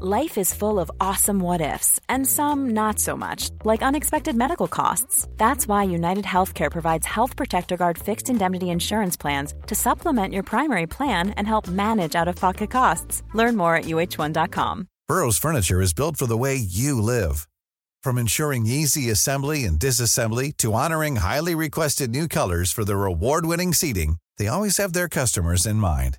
Life is full of awesome what ifs, and some not so much, like unexpected medical costs. That's why United Healthcare provides Health Protector Guard fixed indemnity insurance plans to supplement your primary plan and help manage out of pocket costs. Learn more at uh1.com. Burrow's furniture is built for the way you live. From ensuring easy assembly and disassembly to honoring highly requested new colors for their award-winning seating, they always have their customers in mind.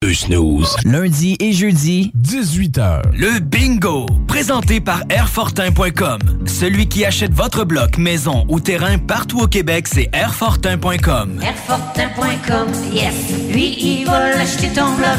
Deux snooze. Lundi et jeudi, 18h. le bingo, présenté par Airfortin.com. Celui qui achète votre bloc, maison ou terrain partout au Québec, c'est Airfortin.com. Airfortin.com, yes. Lui, il va l'acheter ton bloc.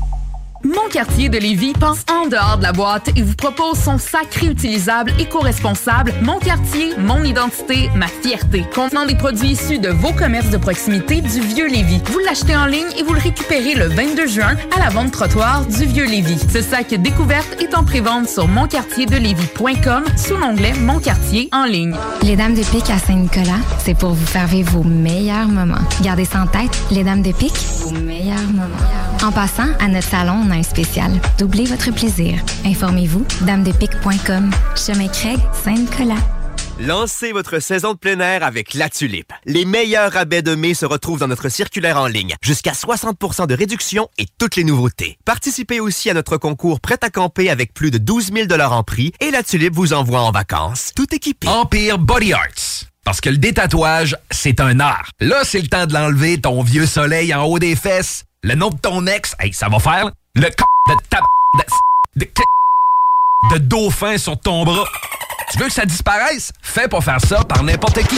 Mon quartier de Lévis pense en dehors de la boîte et vous propose son sac réutilisable éco-responsable Mon quartier, mon identité, ma fierté. Contenant des produits issus de vos commerces de proximité du Vieux Lévis. Vous l'achetez en ligne et vous le récupérez le 22 juin à la vente trottoir du Vieux Lévis. Ce sac découverte est en prévente sur monquartierdelévis.com sous l'onglet Mon quartier en ligne. Les Dames de Pique à Saint-Nicolas, c'est pour vous faire vivre vos meilleurs moments. Gardez ça en tête, les Dames de Pique, vos meilleurs moments. En passant, à notre salon, on a un spécial. Doublez votre plaisir. Informez-vous, damedepique.com. Chemin Craig, Saint-Nicolas. Lancez votre saison de plein air avec La Tulipe. Les meilleurs rabais de mai se retrouvent dans notre circulaire en ligne. Jusqu'à 60% de réduction et toutes les nouveautés. Participez aussi à notre concours Prêt à camper avec plus de 12 000 en prix et La Tulipe vous envoie en vacances, tout équipé. Empire Body Arts. Parce que le détatouage, c'est un art. Là, c'est le temps de l'enlever, ton vieux soleil en haut des fesses. Le nom de ton ex, hey, ça va faire. Le c de ta de, de, de dauphin sur ton bras. Tu veux que ça disparaisse? Fais pas faire ça par n'importe qui.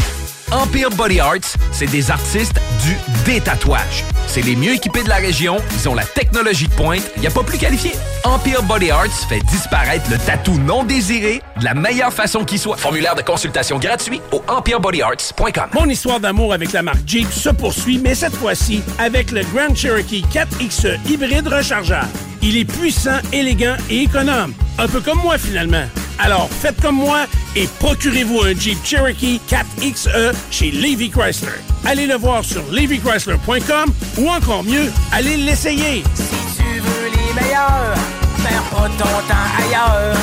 Empire Body Arts, c'est des artistes du détatouage. C'est les mieux équipés de la région, ils ont la technologie de pointe, il n'y a pas plus qualifié. Empire Body Arts fait disparaître le tatou non désiré de la meilleure façon qui soit. Formulaire de consultation gratuit au empirebodyarts.com. Mon histoire d'amour avec la marque Jeep se poursuit, mais cette fois-ci avec le Grand Cherokee 4XE hybride rechargeable. Il est puissant, élégant et économe. Un peu comme moi finalement. Alors faites comme moi et procurez-vous un Jeep Cherokee 4XE chez Levy Chrysler. Allez le voir sur levychrysler.com ou encore mieux, allez l'essayer. Si tu veux les meilleurs, perds pas ton temps ailleurs.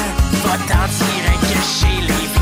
Va t'en direct chez Levi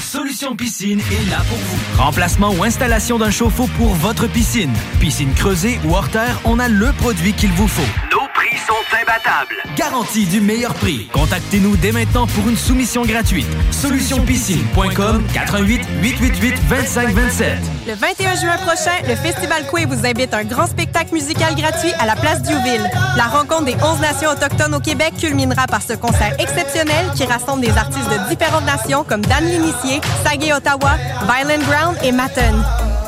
Solution Piscine est là pour vous. Remplacement ou installation d'un chauffe-eau pour votre piscine. Piscine creusée ou hors terre, on a le produit qu'il vous faut. Prix sont imbattables. Garantie du meilleur prix. Contactez-nous dès maintenant pour une soumission gratuite. Solutionpiscine.com 88 888 2527. Le 21 juin prochain, le Festival Coué vous invite à un grand spectacle musical gratuit à la place Diouville. La rencontre des 11 nations autochtones au Québec culminera par ce concert exceptionnel qui rassemble des artistes de différentes nations comme Dan L'Initié, Sagé Ottawa, Violent Ground et Matten.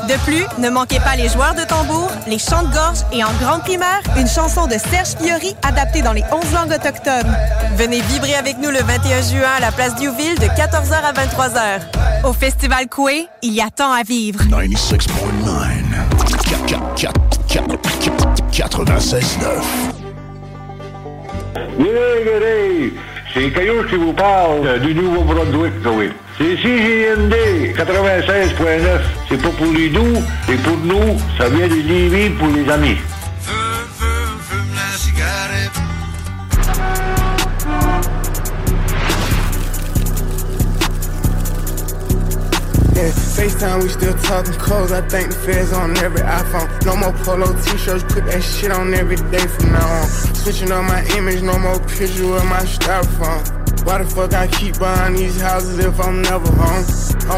De plus, ne manquez pas les joueurs de tambour, les chants de gorge et en grande primeur, une chanson de Serge Fiori adaptée dans les 11 langues autochtones. Venez vibrer avec nous le 21 juin à la place Diouville de 14h à 23h. Au Festival Coué, il y a tant à vivre. 96.9 96.9 Oui, oui, c'est Caillou qui vous parle euh, du Nouveau-Brunswick, oui. C'est CJMD 96.9. C'est pas pour les doux, c'est pour nous. Ça vient de Lévis pour les amis. Yeah, FaceTime, we still talking. I think the feds on every iPhone. No more polo t-shirts, put that shit on every day from now on. Switching up my image, no more picture of my styrofoam. Why the fuck I keep buying these houses if I'm never home?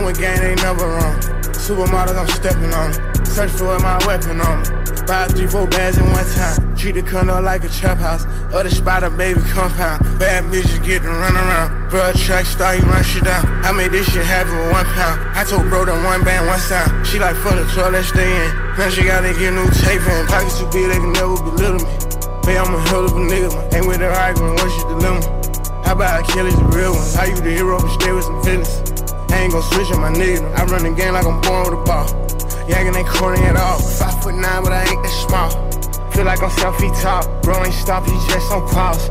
With gang, they never wrong. Supermodels, I'm stepping on. Search for my weapon on. Buy three, four bags in one time. Treat the condo like a trap house. Other spot spider baby compound. Bad bitches get to run around. Bro, track star, you run shit down. I made this shit happen with one pound. I told bro that one band, one sound. She like fuck the 12, let's stay in. Now she gotta get new tape in. Pockets too big, they can never belittle me. Babe, I'm a hell of a nigga. man. Ain't with the argument, what's your dilemma? How about Achilles, the real one? How you the hero, but stay with some feelings? I ain't gon' switch on my nigga. I run the game like I'm born with a ball. Yaggin' ain't corny at all. Five foot nine, but I ain't that small. Feel like I'm selfie top. Bro ain't stop, he just on pause.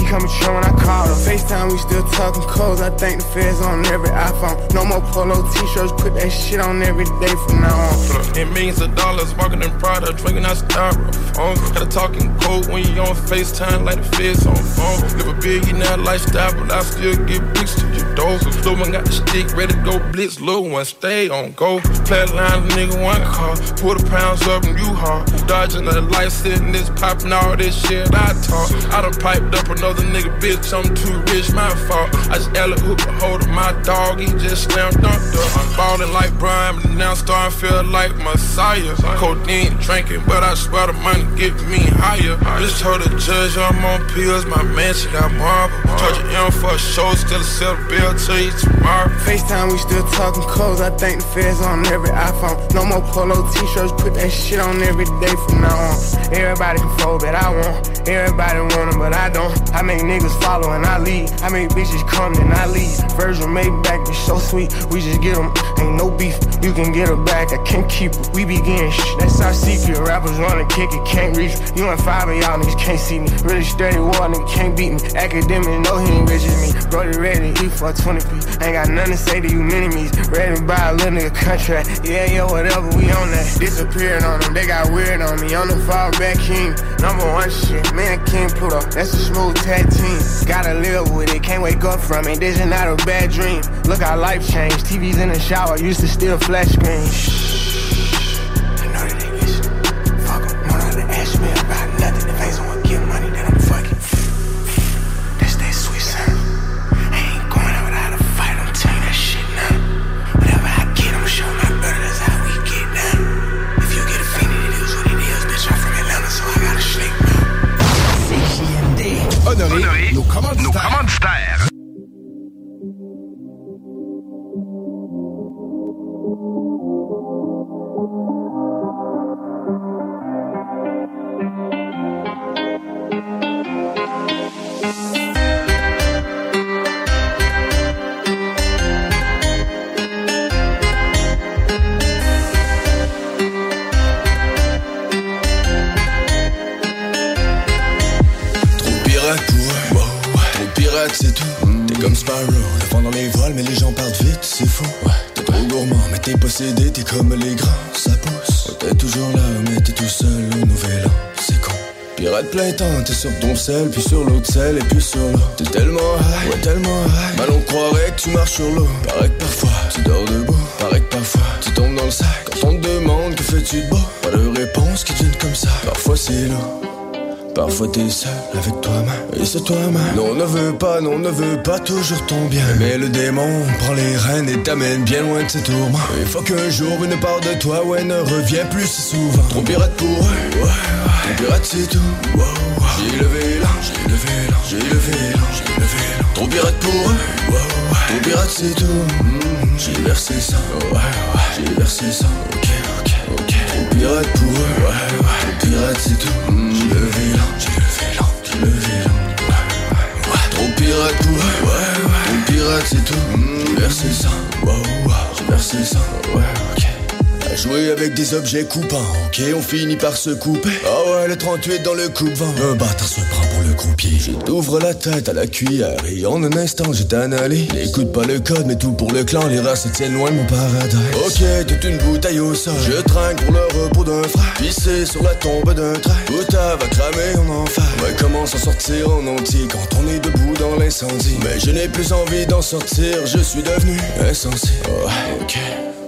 He coming true when I call him. FaceTime, we still talking codes. I think the feds on every iPhone. No more polo t-shirts, put that shit on every day from now on. In millions of dollars, walking in Prada, drinking out styrofoam. Got a talking code when you on FaceTime, like the feds on phone. Live a billionaire lifestyle, but I still get bricks to your door. Little one got the stick, ready to go blitz. Little one stay on go. Play a line, nigga, one car. The pounds up and you hard. Dodging the light, sitting this, popping all this shit I talk. I done piped up another nigga, bitch, I'm too rich, my fault. I just Ella hook a hold of my dog, he just slammed dunked up. I'm ballin' like Brian, but now starting feel like Messiah. Codeine drinking, but I swear the money get me higher. Just told the judge I'm on pills, my man, she got marble. Charge an M for a show, still a sell bill to you tomorrow. FaceTime, we still talking codes. I think the feds on every iPhone. No more polo t-shirts, put that shit on every day from now on. Everybody can fold, but I won't. Everybody want 'em, but I don't. I make niggas follow and I lead. I make bitches come and I leave. Virgil made back, bitch, so sweet. We just get 'em, ain't no beef. You can get her back, I can't keep her. We begin shh, that's our secret. Rappers wanna kick it, can't reach. You and five of y'all niggas can't see me. Really steady war, nigga can't beat me. Academic, know he ain't rich as me. Brody ready he for 20 piece. Ain't got nothing to say to you, minimies. Ready to buy a little nigga contract. Yeah, yeah, whatever, we on that. Disappeared on them, they got weird on me. On the fall back king. Number one shit, man, King Pluto. That's a smooth team. Gotta live with it, can't wake up from it. This is not a bad dream. Look how life changed. TV's in the shower, used to steal flash screens. I know that they listen. Fuck 'em. Don't ask me about nothing. Plein temps, t'es sur ton sel, puis sur l'autre sel, et puis sur l'eau. T'es tellement high, ouais, tellement high. Mal on croirait que tu marches sur l'eau. Paraît que parfois, tu dors debout. Paraît que parfois, tu tombes dans le sac. Quand on te demande que fais-tu de beau, pas de réponse qui viennent comme ça. Parfois c'est lourd. Parfois fois t'es seul avec toi-même. Et c'est toi-même. Non, ne veut pas, non, ne veut pas toujours ton bien. Mais le démon prend les rênes et t'amène bien loin de ses tourments. Il faut qu'un jour une part de toi, ouais, ne revient plus si souvent. Trop pirate pour eux, ouais, ouais. Pirate c'est tout. Wow, wow. J'ai levé là, j'ai levé là, j'ai levé là, j'ai levé là. Trop pirate pour eux, ouais, ouais. Trop pirate c'est tout. Mm, j'ai versé ça, ouais, ouais. J'ai versé ça, ok, ok, ok. Trop pirate pour eux, ouais, ouais. Trop pirate c'est tout. Mm, levé là, j'ai levé là, j'ai levé là. Ouais, ouais. Trop pirate eux, ouais, ouais. Trop pirate c'est tout. Mm, versé ça, wow, wow. J'ai versé ça, ouais, ok. Jouer avec des objets coupants, ok, on finit par se couper. Ah ouais, le 38 dans le coupe-vent. Un bâtard se prend pour le croupier. Je t'ouvre la tête à la cuillère et en un instant j'ai annulé. N'écoute pas le code, mais tout pour le clan, les rats se tiennent loin de mon paradis. Ok, toute une bouteille au sol. Je trinque pour le repos d'un frère. Pissé sur la tombe d'un train. Bouta va cramer en enfer. Ouais, comment s'en sortir en entier quand on est debout dans l'incendie? Mais je n'ai plus envie d'en sortir, je suis devenu insensé. Oh, ok.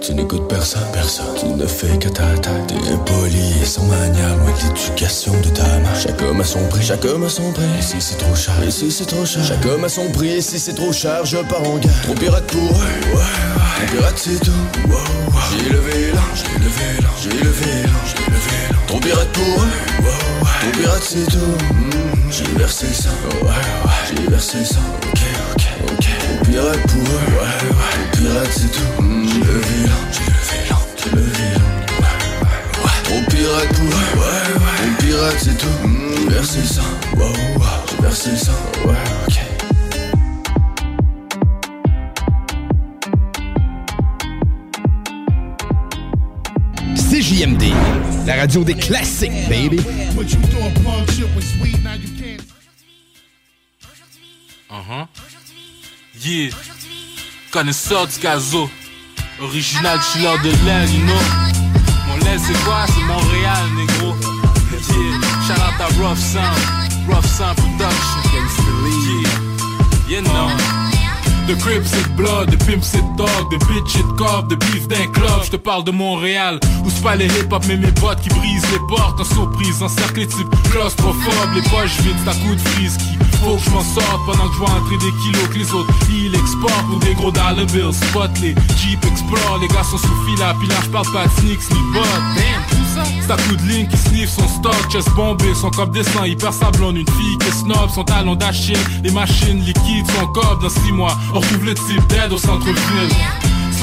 Tu n'écoutes personne, personne. Tu ne fais qu'à ta tête. T'es impoli et sans manière, loin de l'éducation de ta main. Chaque homme a son prix, chaque homme a son prix. Ici c'est trop cher, ici c'est trop cher. Chaque homme a son prix, ici c'est trop cher. Je pars en guerre. Trop pirate pour eux, ouais, pirate c'est tout. J'ai levé là, j'ai levé là, j'ai levé là, j'ai levé là. Trop pirate pour eux, wow. Trop pirate c'est tout. Mm, j'ai versé ça, ouais, ouais. J'ai versé ça, ok, ok, ok. Trop pirate pour eux, ouais. Trop pirate c'est tout. Mm, levé là, j'ai levé là, j'ai levé là. Ouais, ouais, ouais. Trop pirate eux, ouais, ouais. Trop pirate c'est tout. Mm, j'ai versé ça, wow, wow. J'ai versé ça, ouais, ok. CJMD, la radio des classiques, baby. Uh-huh. Yeah. Connaisseur du caso. Original chiller de l'air, you know. Mon lait, c'est quoi? C'est Montréal, négro. Yeah. Shout out à Rough Sound. Rough Sound Production. Yeah. You know. De crib c'est blood, de pimp c'est dog, de bitch de corps, de beef d'un club. Je te parle de Montréal, où c'est pas les hip-hop mais mes bottes qui brisent les portes en surprise, encerclés type claustrophobe, les poches vides, à coup de frise qui faut que je m'en sorte pendant que je vois entrer des kilos que les autres ils exportent pour des gros dollar bills. Spot les Jeep Explore, les gars sont sous fil à puis là je parle pas de sneaks ni bot. Damn, tout ça, c'est à coup de ligne qui sniff son stock, chest bombé, son cop descend, hyper sablon, une fille qui est snob, son talon d'Achille, les machines liquides, son cop dans 6 mois, on retrouve le type d'aide au centre-ville.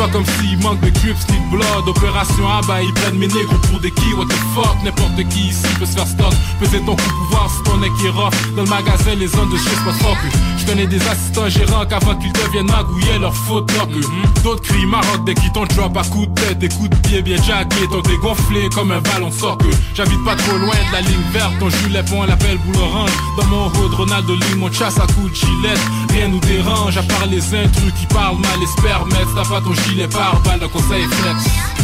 Pas comme s'il manque de ni de blood. Opération ah bah ils prennent mes négros pour des qui What the fuck? N'importe qui ici peut se faire stock. Peser ton coup pouvoir si ton est rough Dans le magasin les zones de shit pas fuck Je connais des assistants gérants qu'avant qu'ils deviennent magouillés leur faute D'autres crient maroc dès qu'ils t'ont drop à coups de tête. Des coups de pied bien jackés T'ont dégonflé comme un ballon de soccer. J'habite pas trop loin de la ligne verte Ton gilet pont l'appelle boule orange. Dans mon hood Ronaldo ligne mon chasse à coups de gilet Rien nous dérange à part les intrus qui parlent mal les spermettes T'as pas ton gilet par balle, donc conseil flex.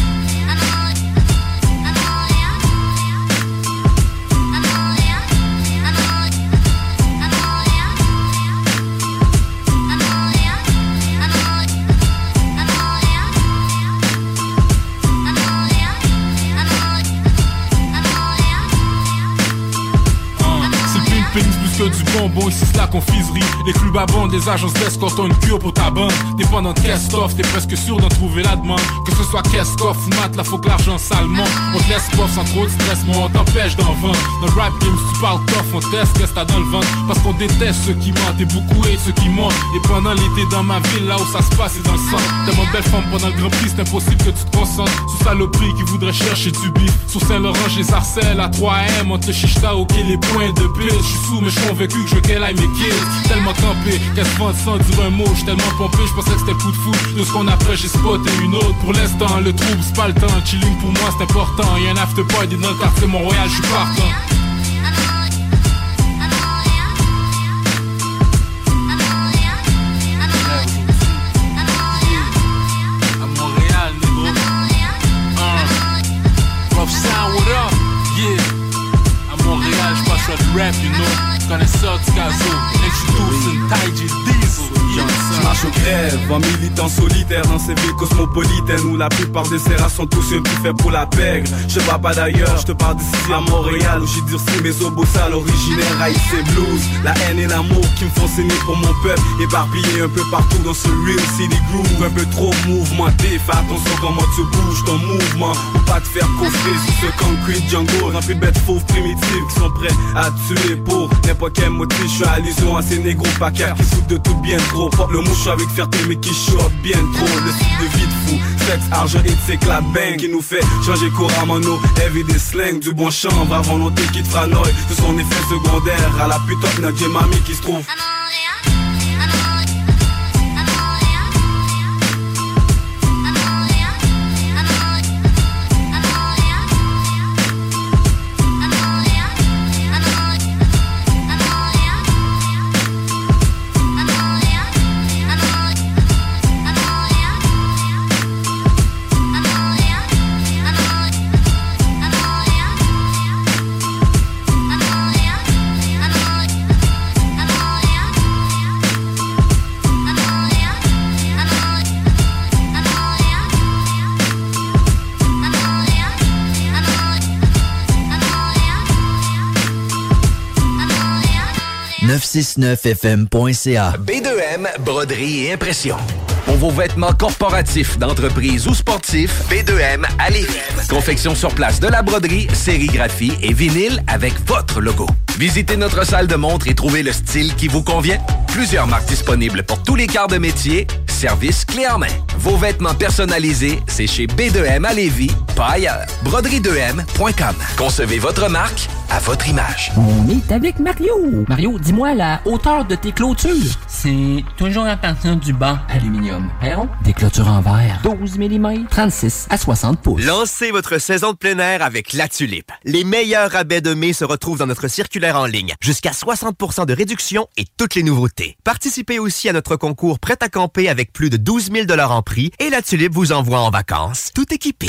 Bonbon, ici c'est la confiserie. Les clubs à bande, les agences d'escorte ont une cure pour ta bande. Dépendant de caisse t'es presque sûr d'en trouver la demande. Que ce soit caisse ou mat, là faut que l'argent salement On te laisse sans trop de stress, moi on t'empêche d'en vendre. Dans le rap game, si tu parles on teste, qu'est-ce t'as dans le ventre. Parce qu'on déteste ceux qui mentent et beaucoup et ceux qui montent Et pendant l'été dans ma ville, là où ça se passe, c'est dans le centre. Tellement de belles femmes pendant le Grand Prix, c'est impossible que tu te concentres Sous saloperie qui voudrait chercher du bif. Sur Saint-Laurent, je les harcèle à 3M Entre le chichta, ok, les points de pile. Je suis sous, mais je convaincu je veux qu'elle aille mes Tellement campé, qu'elle se vende sans dire un mot. J'suis tellement pompé, j'pensais que c'était coup de fou. De ce qu'on après j'ai spoté une autre. Pour l'instant, le trouble, c'est pas le temps. Chilling pour moi c'est important. Y'a un after party dans le quartier Montréal, j'suis partant noc gazu grèves, en militant solitaire dans ces villes cosmopolitaines où la plupart des serras sont tous ceux qui fait pour la pègre. Je parle pas d'ailleurs, je te parle d'ici à Montréal où j'ai durci mes obos sales originaires haïs blues. La haine et l'amour qui me font saigner pour mon peuple, éparpillé un peu partout dans ce real city groove, un peu trop mouvementé. Fais attention comment tu bouges ton mouvement, pour pas te faire coffrer sur ce concrete jungle rempli de bêtes fauves primitives qui sont prêts à tuer pour n'importe quel motif. Je suis allusion à ces négros paquets qui foutent de tout bien trop. Porte le mouche avec fierté mais qui chope bien trop. Le de vie fou, sexe, argent et c'est que la bang qui nous fait changer couramment nos everyday slang. Du bon chambre à volonté qui te fera noy. De son effet secondaire à la putain de notre mamie qui se trouve. 969fm.ca. B2M, broderie et impression. Pour vos vêtements corporatifs, d'entreprise ou sportifs, B2M à Lévis. Confection sur place de la broderie, sérigraphie et vinyle avec votre logo. Visitez notre salle de montre et trouvez le style qui vous convient. Plusieurs marques disponibles pour tous les quarts de métier. Service clé en main. Vos vêtements personnalisés, c'est chez B2M à Lévis, pas ailleurs. Broderie2M.com. Concevez votre marque à votre image. On est avec Mario. Mario, dis-moi la hauteur de tes clôtures. C'est toujours à partir du bas. Aluminium. Perron. Des clôtures en verre. 12 mm. 36 à 60 pouces. Lancez votre saison de plein air avec La Tulipe. Les meilleurs rabais de mai se retrouvent dans notre circulaire en ligne. Jusqu'à 60% de réduction et toutes les nouveautés. Participez aussi à notre concours Prêt à camper avec plus de 12 000 en prix et La Tulipe vous envoie en vacances, tout équipé.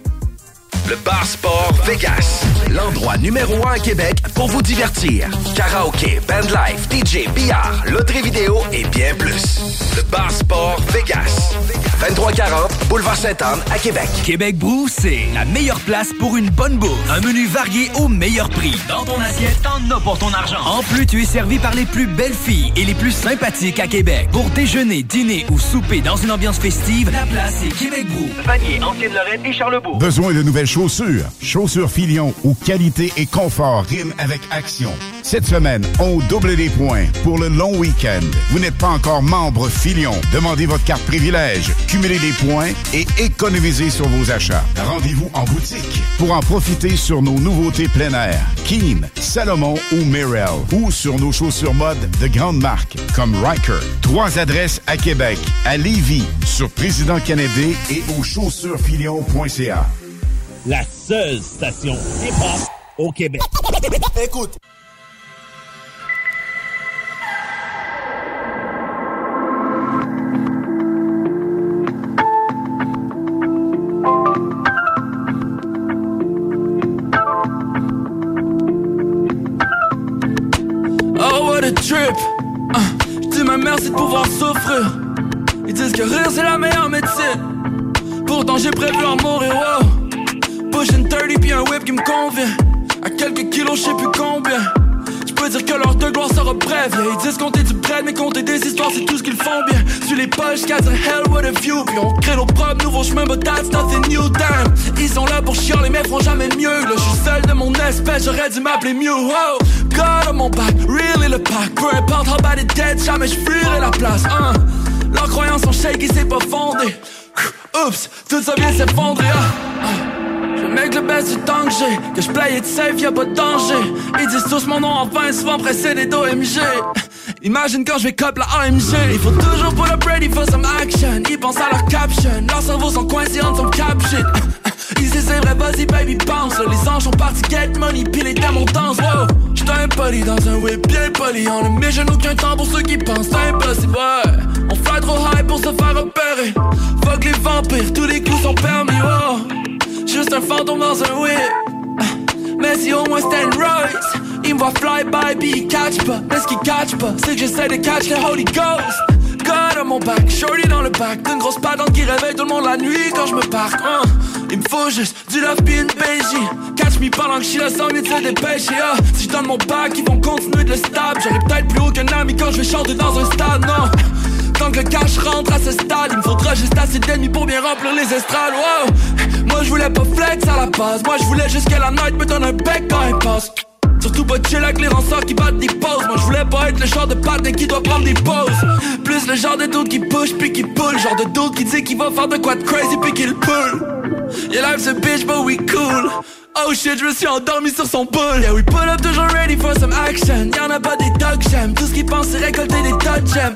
Le Bar Sport Vegas, l'endroit numéro un à Québec pour vous divertir. Karaoke, bandlife, DJ, billard, loterie vidéo et bien plus. Le Bar Sport Vegas, 2340 Boulevard Sainte-Anne à Québec. Québec Brou, c'est la meilleure place pour une bonne bouffe. Un menu varié au meilleur prix. Dans ton assiette, t'en as pour ton argent. En plus, tu es servi par les plus belles filles et les plus sympathiques à Québec. Pour déjeuner, dîner ou souper dans une ambiance festive, la place est Québec Brou. Vanier, Ancienne-Lorraine et Charlebourg. Besoin de nouvelles chaussures? Chaussures Filion où qualité et confort riment avec action. Cette semaine, on double les points pour le long week-end. Vous n'êtes pas encore membre Filion. Demandez votre carte privilège, cumulez des points et économisez sur vos achats. Rendez-vous en boutique pour en profiter sur nos nouveautés plein air. Keen, Salomon ou Mirel. Ou sur nos chaussures mode de grandes marques comme Riker. Trois adresses à Québec, à Lévis, sur Président Kennedy et au chaussuresfilion.ca. La seule station hip-hop au Québec. Écoute. Trip. Ah, Je dis ma mère c'est de pouvoir souffrir. Ils disent que rire c'est la meilleure médecine. Pourtant j'ai prévu en mourir wow. Pushing 30 puis un whip qui me convient. À quelques kilos je sais plus combien Je peux dire que leur de gloire sera brève. Yeah, Ils disent compter du bread mais compter des histoires c'est tout ce qu'ils font bien. Sur les poches cats a hell what a view. Puis on crée nos propres nouveaux chemins but that's nothing new damn. Ils sont là pour chialer mais feront jamais mieux. Là je suis seul de mon espèce j'aurais dû m'appeler Mew. Oh. God on mon back, really le pack. Peu importe how bad it dead, jamais je fuirai la place hein. Leurs croyances sont shake et c'est pas fondé. Oups, tout ça vient s'effondrer ah. Make le best du temps que j'ai. Que je play it safe, y'a pas de danger. Ils disent tous mon nom en vain, souvent précédé d'OMG Imagine quand je vais cop la AMG Il faut toujours pour le bread, il some action. Ils pensent à leur caption. Leurs cerveaux sont coincés en son cap shit. Ils c'est vrai, vas-y baby bounce. Les anges sont partis get money, puis les démons dansent Wow, j'étais un poli dans un whip bien poli. On ne met aucun temps pour ceux qui pensent C'est impossible, On fly trop high pour se faire repérer Fuck les vampires, tous les coups sont permis, wow Juste un fantôme dans un whip Mais si au moins c'était une il me voit fly by, puis il catch pas. Mais ce qu'il catch pas, c'est que j'essaie de catch le Holy Ghost. God à mon back, shorty dans le back D'une grosse patente qui réveille tout le monde la nuit quand je me parque hein. Il me faut juste du love pis une Catch me pendant que je suis mieux de se dépêcher ah. Si je donne mon back, ils vont continuer de le stab J'aurais peut-être plus haut qu'un ami quand je vais chanter dans un stade, non Tant que le cash rentre à ce stade, il me faudra juste assez d'ennemis pour bien remplir les estrades, wow. Moi je voulais pas flex à la base, moi je voulais juste que la night me donne un bec quand elle passe. Surtout pas chill avec les rançons qui battent des pauses. Moi je voulais pas être le genre de patin qui doit prendre des pauses. Plus le genre de doute qui push puis qui pull. Genre de doute qui dit qu'il va faire de quoi de crazy puis qu'il pull. Yeah life's a bitch but we cool. Oh shit, je me suis endormi sur son boule. Yeah we pull up toujours ready for some action. Y'en a pas des dog j'aime Tout ce qu'ils pensent c'est récolter des tas j'aime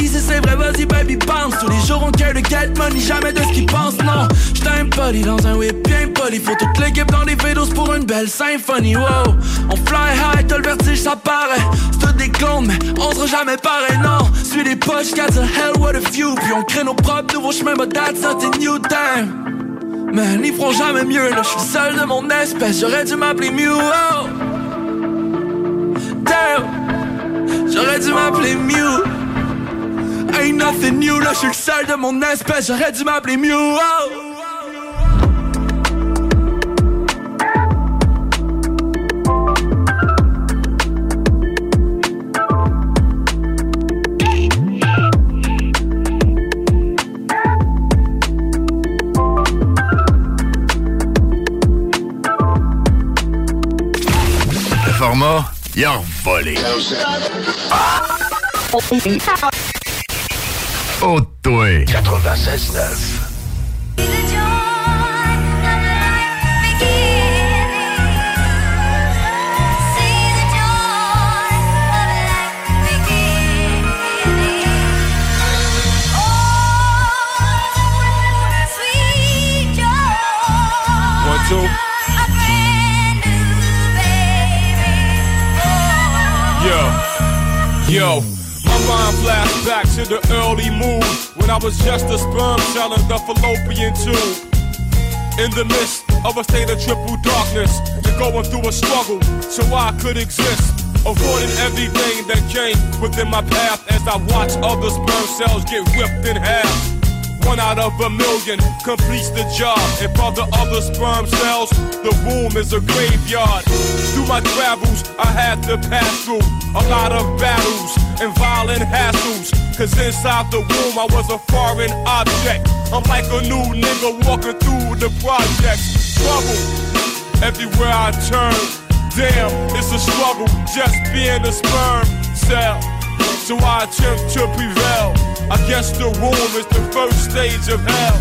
Ici c'est vrai, vas-y baby bounce Tous les jours on care de get money, jamais de ce qu'ils pensent, non. J'suis un poli dans un whip bien poli. Faut toute l'équipe dans des vélos pour une belle symphonie, wow. On fly high, t'as le vertige, ça paraît. C'est des clones, mais on sera jamais pareil, non. Suis les poches, got the hell, what a few. Puis on crée nos propres nouveaux chemins, but that's not a new time. Man, ils feront jamais mieux, là, j'suis seul de mon espèce J'aurais dû m'appeler Mew, oh. Damn. J'aurais dû m'appeler Mew Ain't nothing new, là je suis le seul de mon espèce, j'aurais dû m'appeler Mew. Oh. Le format, il a volé. Toi. 96.9. One, two. Yo, yo. My mind flashed back to the early moon when I was just a sperm cell in the fallopian tube. In the midst of a state of triple darkness and going through a struggle so I could exist. Avoiding everything that came within my path as I watched other sperm cells get ripped in half. One out of a million completes the job. If all the other sperm cells, the womb is a graveyard. Through my travels, I had to pass through a lot of battles and violent hassles. Cause inside the womb, I was a foreign object. I'm like a new nigga walking through the projects. Trouble everywhere I turn. Damn, it's a struggle just being a sperm cell. So I attempt to prevail. I guess the womb is the first stage of hell.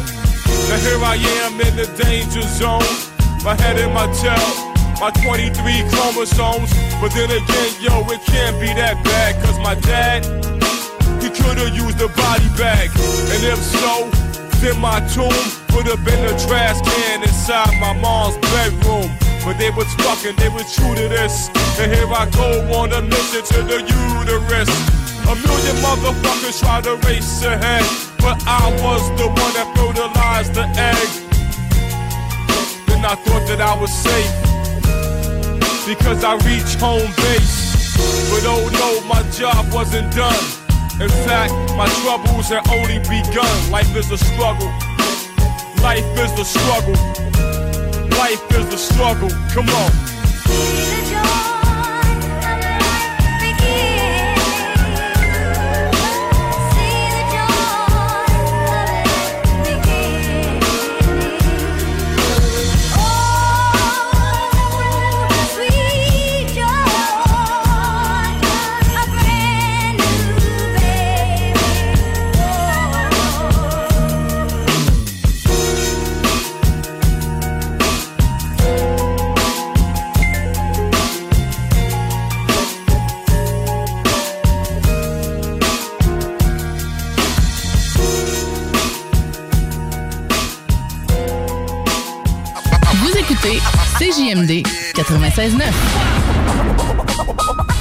Now here I am in the danger zone. My head in my tail, my 23 chromosomes. But then again, yo, it can't be that bad. Cause my dad, he could've used a body bag. And if so, then my tomb would have been a trash can inside my mom's bedroom. But they was fucking, they was true to this. And here I go on a mission to the uterus. A million motherfuckers try to race ahead, but I was the one that fertilized the egg. Then I thought that I was safe because I reached home base. But oh no, my job wasn't done. In fact, my troubles had only begun. Life is a struggle. Life is the struggle. Life is the struggle. Come on. CJMD 96.9.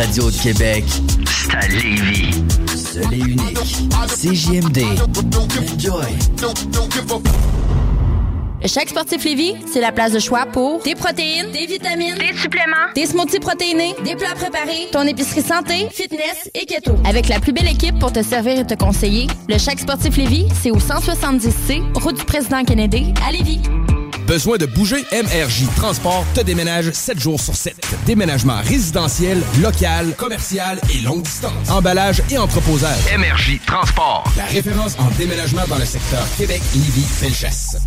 radio de Québec, c'est à Lévis. Seul et unique. CJMD. Enjoy. Sportif Lévis, c'est la place de choix pour des protéines, des vitamines, des suppléments, des smoothies protéinés, des plats préparés, ton épicerie santé, fitness et keto. Avec la plus belle équipe pour te servir et te conseiller, le Chaque sportif Lévis, c'est au 170C, route du président Kennedy, à Lévis. Besoin de bouger? MRJ Transport te déménage 7 jours sur 7. Déménagement résidentiel, local, commercial et longue distance. Emballage et entreposage. MRJ Transport. La référence en déménagement dans le secteur Québec, Lévis, Felchasse.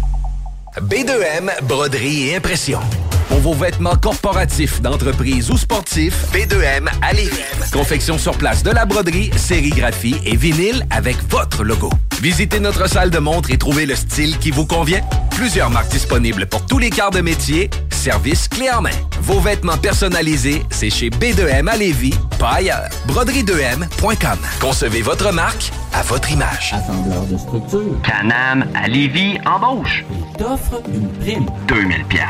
B2M, broderie et impression. Pour vos vêtements corporatifs, d'entreprise ou sportifs, B2M à Lévis. Confection sur place de la broderie, sérigraphie et vinyle avec votre logo. Visitez notre salle de montre et trouvez le style qui vous convient. Plusieurs marques disponibles pour tous les quarts de métier. Service clé en main. Vos vêtements personnalisés, c'est chez B2M à Lévis, pas ailleurs. Broderie2M.com. Concevez votre marque à votre image. Assembleur de structure. Canam à Lévis embauche. Il t'offre une prime. 2000 pièces.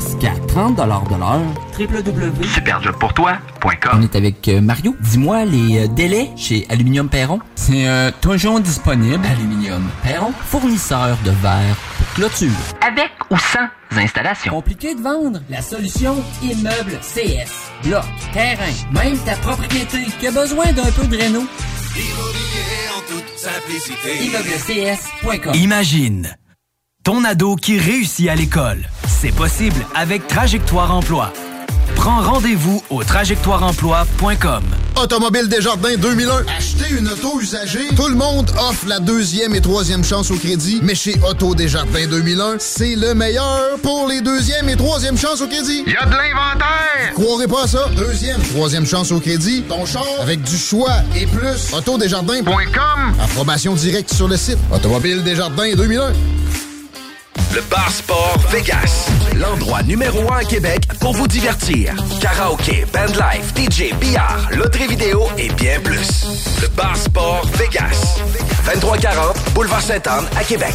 Jusqu'à 30 de l'heure. www.superjobpourtoi.com On est avec euh, Mario. Dis-moi les euh, délais chez Aluminium Perron. C'est euh, toujours disponible. Aluminium Perron, fournisseur de verre pour clôture. Avec ou sans installations. Compliqué de vendre. La solution Immeuble CS. Bloc, terrain, même ta propriété qui a besoin d'un peu de réno? Immobilier en toute simplicité. ImmeublesCS.com Imagine ton ado qui réussit à l'école. C'est possible avec Trajectoire Emploi. Prends rendez-vous au trajectoireemploi.com. Automobile Desjardins 2001. Acheter une auto usagée. Tout le monde offre la deuxième et troisième chance au crédit, mais chez Auto Desjardins 2001, c'est le meilleur pour les deuxième et troisième chances au crédit. Il y a de l'inventaire. Croirez pas à ça. Deuxième, troisième chance au crédit. Ton char avec du choix et plus. Autodesjardins.com. Approbation directe sur le site. Automobile Desjardins 2001. Le Bar Sport Vegas. L'endroit numéro un à Québec pour vous divertir. Karaoke, bandlife, DJ, billard, loterie vidéo et bien plus. Le Bar Sport Vegas. 2340 Boulevard Sainte-Anne à Québec.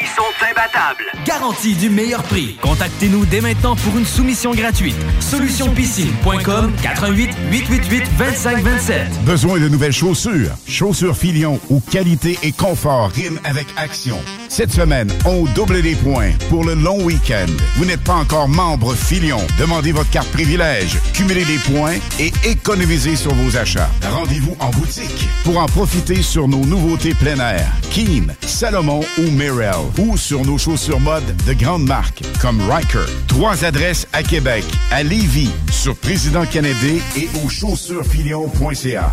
Prix sont imbattables. Garantie du meilleur prix. Contactez-nous dès maintenant pour une soumission gratuite. Solutionpiscine.com 88 888 2527. Besoin de nouvelles chaussures? Chaussures Filion où qualité et confort riment avec action. Cette semaine, on double les points pour le long week-end. Vous n'êtes pas encore membre Filion. Demandez votre carte privilège, cumulez les points et économisez sur vos achats. Rendez-vous en boutique pour en profiter sur nos nouveautés plein air. Keen, Salomon ou Mirel. Ou sur nos chaussures mode de grandes marques comme Riker. Trois adresses à Québec, à Lévis, sur Président Kennedy et au chaussuresfilion.ca.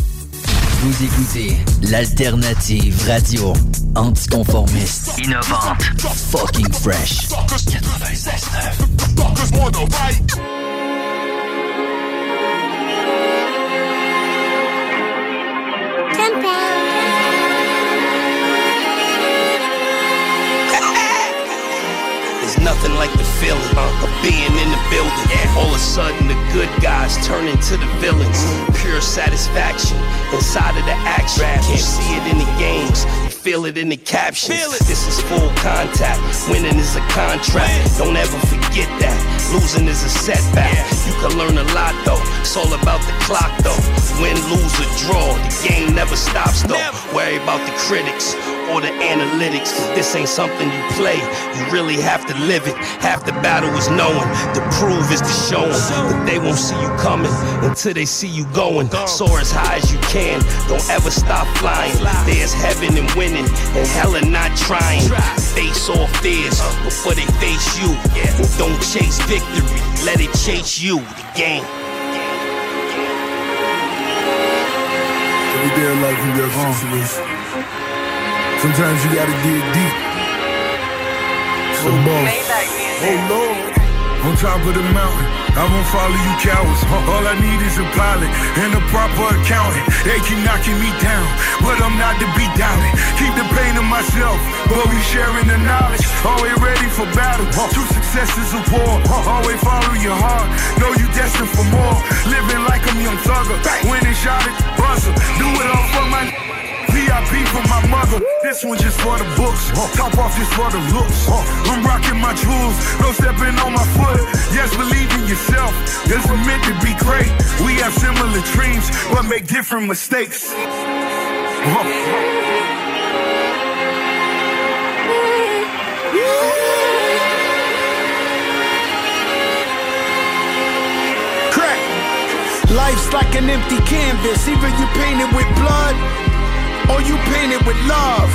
Vous écoutez l'alternative radio anticonformiste, innovante, fucking fresh. 96.9. nothing like the feeling of being in the building. All of a sudden, the good guys turn into the villains. Pure satisfaction inside of the action. Can't see it in the games. You feel it in the captions. This is full contact. Winning is a contract. Don't ever forget that. Losing is a setback. You can learn a lot though. It's all about the clock though. Win, lose, or draw. The game never stops though. Worry about the critics or the analytics. This ain't something you play. You really have to live it. Half the battle is knowing. The prove is the showing. But they won't see you coming until they see you going. Soar as high as you can. Don't ever stop flying. There's heaven and winning, and hell and not trying. Face all fears before they face you. Don't chase victory. Let it chase you. The game. Every day of life you got situation. Sometimes you gotta dig deep. So boss. Oh Lord. On top of the mountain, I won't follow you cowards. All I need is a pilot and a proper accountant. They keep knocking me down, but I'm not to be doubted. Keep the pain to myself, but we sharing the knowledge. Always ready for battle. True success is a war. Always follow your heart. Know you destined for more. Living like I'm young thugger. Winning shot at buzzer. Do it all for my. VIP for my mother. This one just for the books. Top off just for the looks. I'm rocking my jewels, no stepping on my foot. Yes, believe in yourself. This was meant to be great. We have similar dreams, but make different mistakes. Life's like an empty canvas. Either you paint it with blood or you paint it with love.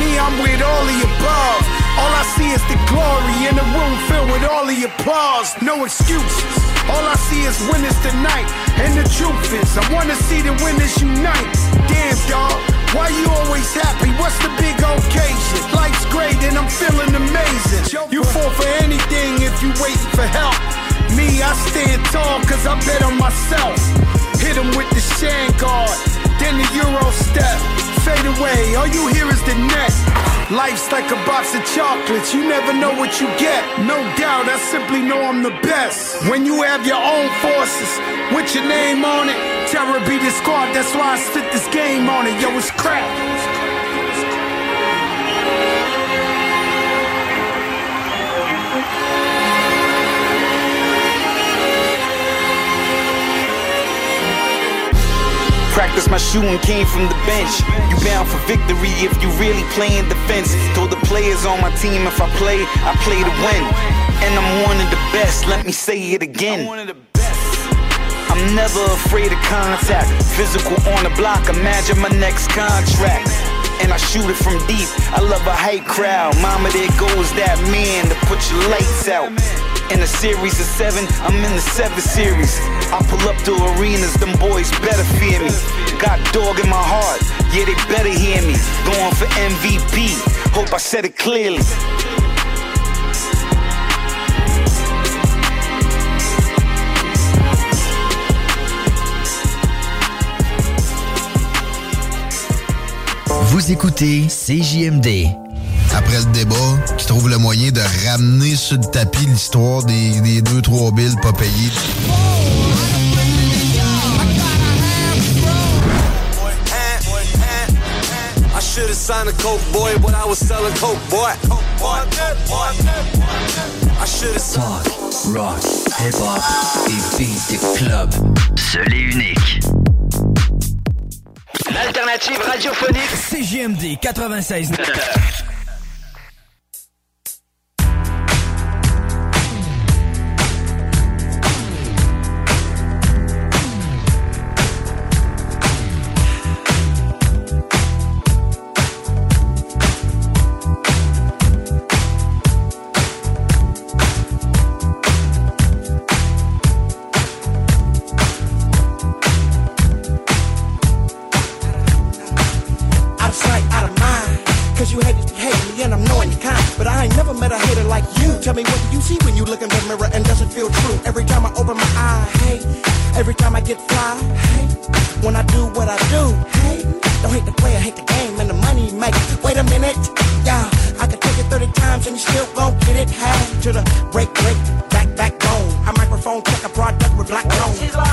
Me, I'm with all the above. All I see is the glory in a room filled with all the applause. No excuses. All I see is winners tonight. And the truth is, I wanna see the winners unite. Damn, dog. Why you always happy? What's the big occasion? Life's great and I'm feeling amazing. You fall for anything if you waiting for help. Me, I stand tall cause I bet on myself. Hit him with the sand guard, then the Euro step. Fade away, all you hear is the net. Life's like a box of chocolates, you never know what you get. No doubt, I simply know I'm the best. When you have your own forces, with your name on it, terror be the that's why I spit this game on it. Yo, it's crap. Practice my shooting came from the bench. You bound for victory if you really playing defense. Told the players on my team if I play, I play to win. And I'm one of the best, let me say it again. I'm never afraid of contact. Physical on the block, imagine my next contract. And I shoot it from deep. I love a hype crowd. Mama, there goes that man to put your lights out. In a series of seven, I'm in the seven series. I pull up to arenas, them boys better fear me. Got dog in my heart, yeah, they better hear me. Going for MVP, hope I said it clearly. Vous écoutez CJMD. Après le débat, qui trouve le moyen de ramener sur le tapis l'histoire des, des deux, trois billes pas payées. I should have signed a coke boy, but I was selling coke boy. I should have Talk, rock. Seul et unique. L'alternative radiophonique CJMD 96. a hater like you. Tell me what do you see when you look in the mirror and does it feel true? Every time I open my eye, hey. Every time I get fly, hey. When I do what I do, hey. Don't hate the player, hate the game and the money make. Wait a minute, yeah. I could take it 30 times and you still gon' get it. Hey, to the break, break, back, backbone. A microphone check a product with black tone.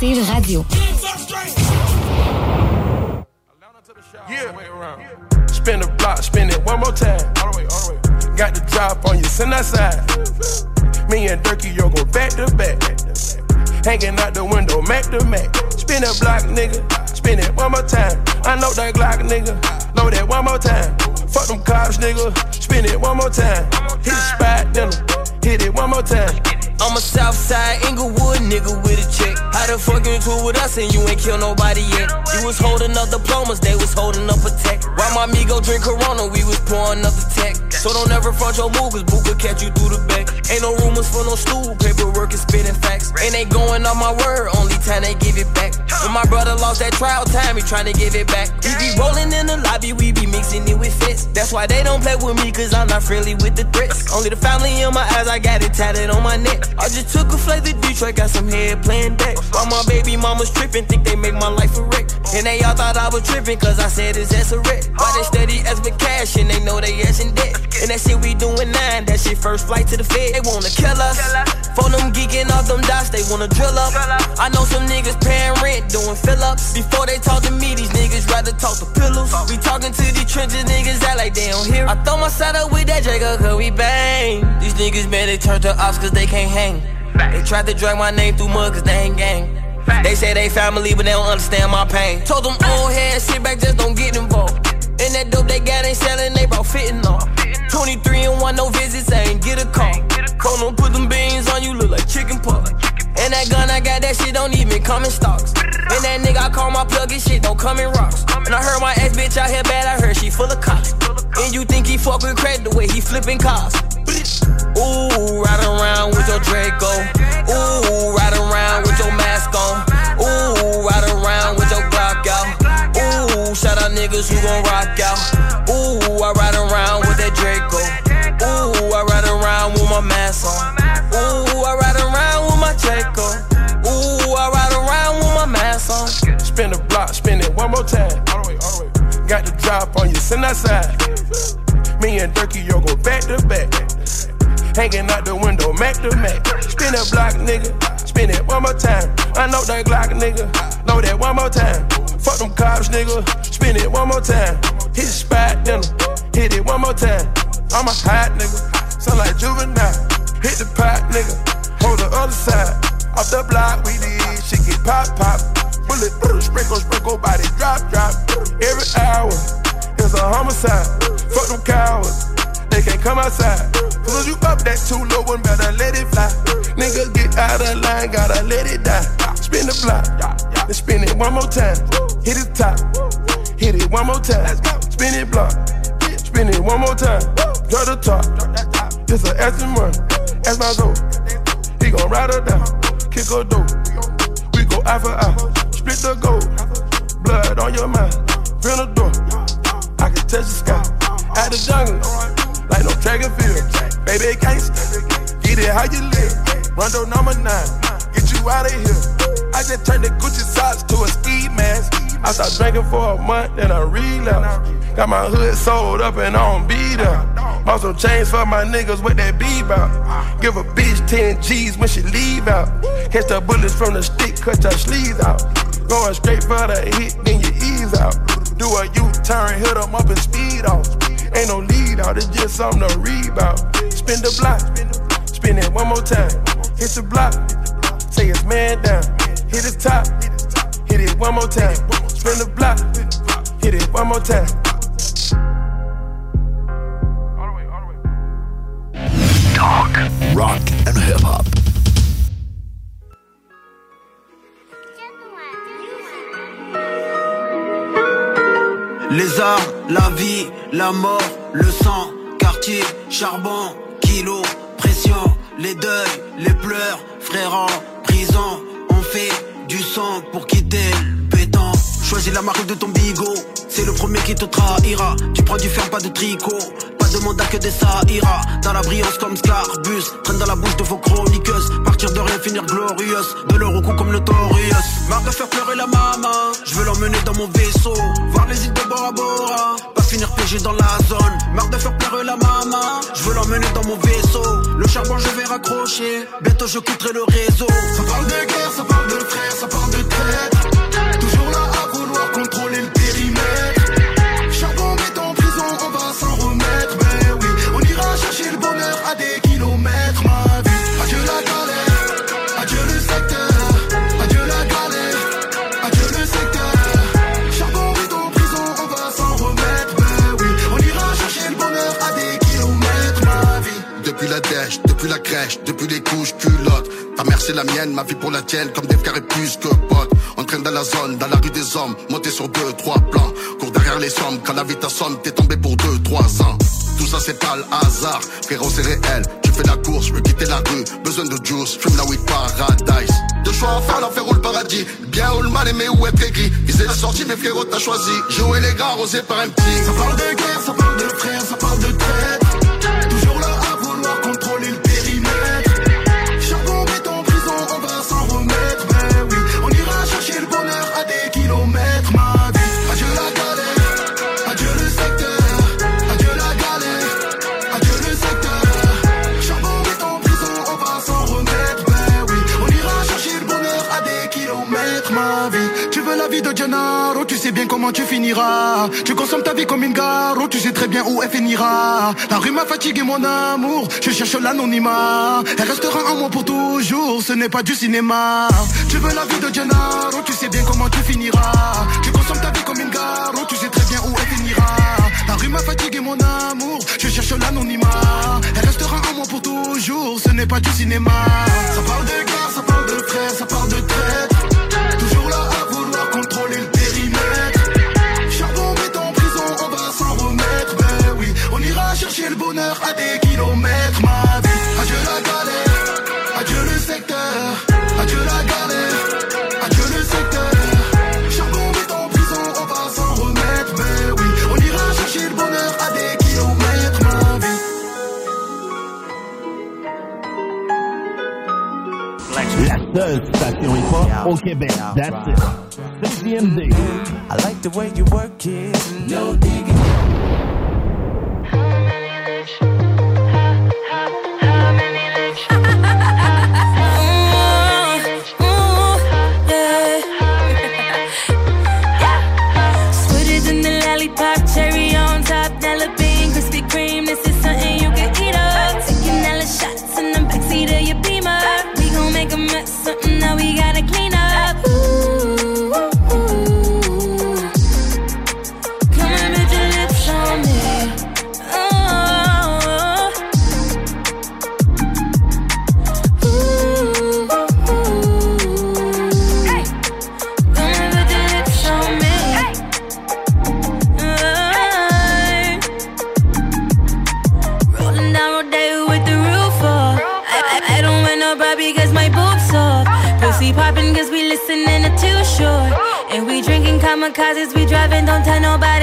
L'alternative radio. Yeah. Spin the block, spin it one more time. All the way, all the way. Got the drop on you, send that side. Me and Durkee, yo, go back to back. Hanging out the window, Mac to Mac. Spin the block, nigga. Spin it one more time. I know that Glock, nigga. Know that one more time. Fuck them cops, nigga. Spin it one more time. Hit the spot, then hit it one more time. I'm a Southside Inglewood nigga with a check. How the fuck you two with us and you ain't kill nobody yet? You was holding up diplomas, they was holding up a tech. While my amigo drink Corona, we was pouring up the tech. So don't ever front your move, cause Boo could catch you through the back. Ain't no rumors for no stool, paperwork is spitting facts. And they going on my word, only time they give it back. When my brother lost that trial time, he trying to give it back. We be rolling in the lobby, we be mixing it with fits. That's why they don't play with me, cause I'm not friendly with the threats. Only the family in my eyes, I got it tatted on my neck. I just took a flight to Detroit, got some head playing deck. While my baby mama's tripping, think they make my life a wreck. And they all thought I was tripping, cause I said it's as a wreck. Why they steady as for cash, and they know they ass in debt. And that shit we doing nine, that shit first flight to the Fed. They wanna kill us. For them geeking off them dots, they wanna drill up. I know some niggas paying rent, doing fill ups. Before they talk to me, these niggas rather talk to pillows. We talking to these trenches, niggas act like they don't hear. I throw my side up with that Jacob, cause we bang. These niggas, man, they turn to ops cause they can't hang. They tried to drag my name through mud cause they ain't gang. They say they family, but they don't understand my pain. Told them old heads, sit back, just don't get involved. And that dope they got ain't selling, they brought fitting off. 23 and 1, no visits, I ain't get a call. Them, put them beans on you, look like chicken pot. And that gun I got, that shit don't even come in stocks. And that nigga I call my plug, his shit don't come in rocks. And I heard my ex bitch out here bad, I heard she full of cops. And you think he fuck with crack the way he flipping cars. Ooh, ride around with your Draco. Ooh, ride around with your mask on. Ooh, ride around with your Glock out. Ooh, shout out niggas who gon' rock out. Ooh, I ride around you, side. Me and Durkee, yo, go back to back. Hanging out the window, Mac to Mac. Spin that block, nigga. Spin it one more time. I know that Glock, nigga. Know that one more time. Fuck them cops, nigga. Spin it one more time. Hit the spot, then hit it one more time. I'm a hot nigga. Sound like juvenile. Hit the pot, nigga. Hold the other side. Off the block, we did. Shit get pop, pop. Bullet, sprinkle, sprinkle, body drop, drop. Every hour is a homicide. Fuck them cowards. They can't come outside. Cause you up that too low and better let it fly. Niggas get out of line, gotta let it die. Spin the block, then spin it one more time. Hit it top, hit it one more time. Spin it block, spin it one more time. Drop the top, it's an Aston Martin. Ask my Zoe, he gon' ride her down. Kick her door, we go eye for eye. Split the gold, blood on your mind. Fill the door, I can touch the sky. Out the jungle, like no track and field. Baby gangsta, get it how you live. Rondo number nine, get you out of here. I just turned the Gucci socks to a ski mask. I stopped drinking for a month, then I relapsed. Got my hood sold up and on beat up. Bought some chains for my niggas with that out. Give a bitch 10 G's when she leave out. Catch the bullets from the stick, cut your sleeves out. Going straight for the hit, then you ease out. Do a U-turn, hit 'em up and speed off. Ain't no lead out, it's just something to read about. Spin the block, spin it one more time. Hit the block, say it's man down. Hit his top, hit it one more time. Spin the block, hit it one more time. Talk, rock and hip hop. Les armes, la vie, la mort, le sang, quartier, charbon, kilo, pression, les deuils, les pleurs, frères en prison, on fait du sang pour quitter le béton. Choisis la marque de ton bigot, c'est le premier qui te trahira. Tu prends du fer, pas de tricot, pas de mandat que des ira Dans la brillance comme Scarbus, traîne dans la bouche de vos chroniqueuses. Partir de rien, finir glorieuse, de leur au cou comme Notorious. Marre de faire pleurer la maman, je veux l'emmener dans mon vaisseau, voir les îles de Bora Bora. Pas finir piégé dans la zone, marre de faire pleurer la maman, je veux l'emmener dans mon vaisseau. Le charbon je vais raccrocher, bientôt je quitterai le réseau. Ça parle de guerre, ça parle de frères, ça parle de traite. Ma vie pour la tienne, comme des frères et plus que potes. On traîne dans la zone, dans la rue des hommes, monté sur deux, trois plans. Cours derrière les sommes, quand la vie t'assomme, t'es tombé pour deux, trois ans. Tout ça c'est pas le hasard, frérot c'est réel. Tu fais la course, je veux quitter la rue, besoin de juice, fume la weed paradise. Deux choix à faire, l'enfer ou le paradis. Bien ou le mal aimé ou être aigri. Viser la sortie, mais frérot t'as choisi. Jouer les gars, rosé par un petit. Ça parle de guerre, tu finiras? Tu consommes ta vie comme une garo, tu sais très bien où elle finira. La rue m'a fatigué mon amour, je cherche l'anonymat. Elle restera en moi pour toujours, ce n'est pas du cinéma. Tu veux la vie de Gennaro, tu sais bien comment tu finiras. Tu consommes ta vie comme une garo, tu sais très bien où elle finira. La rue m'a fatigué mon amour, je cherche l'anonymat. Elle restera en moi pour toujours, ce n'est pas du cinéma. Ça parle de Seule station hip-hop au Québec. That's it. CGMD. I like the way you work it. No kamikazes, we driving, don't tell nobody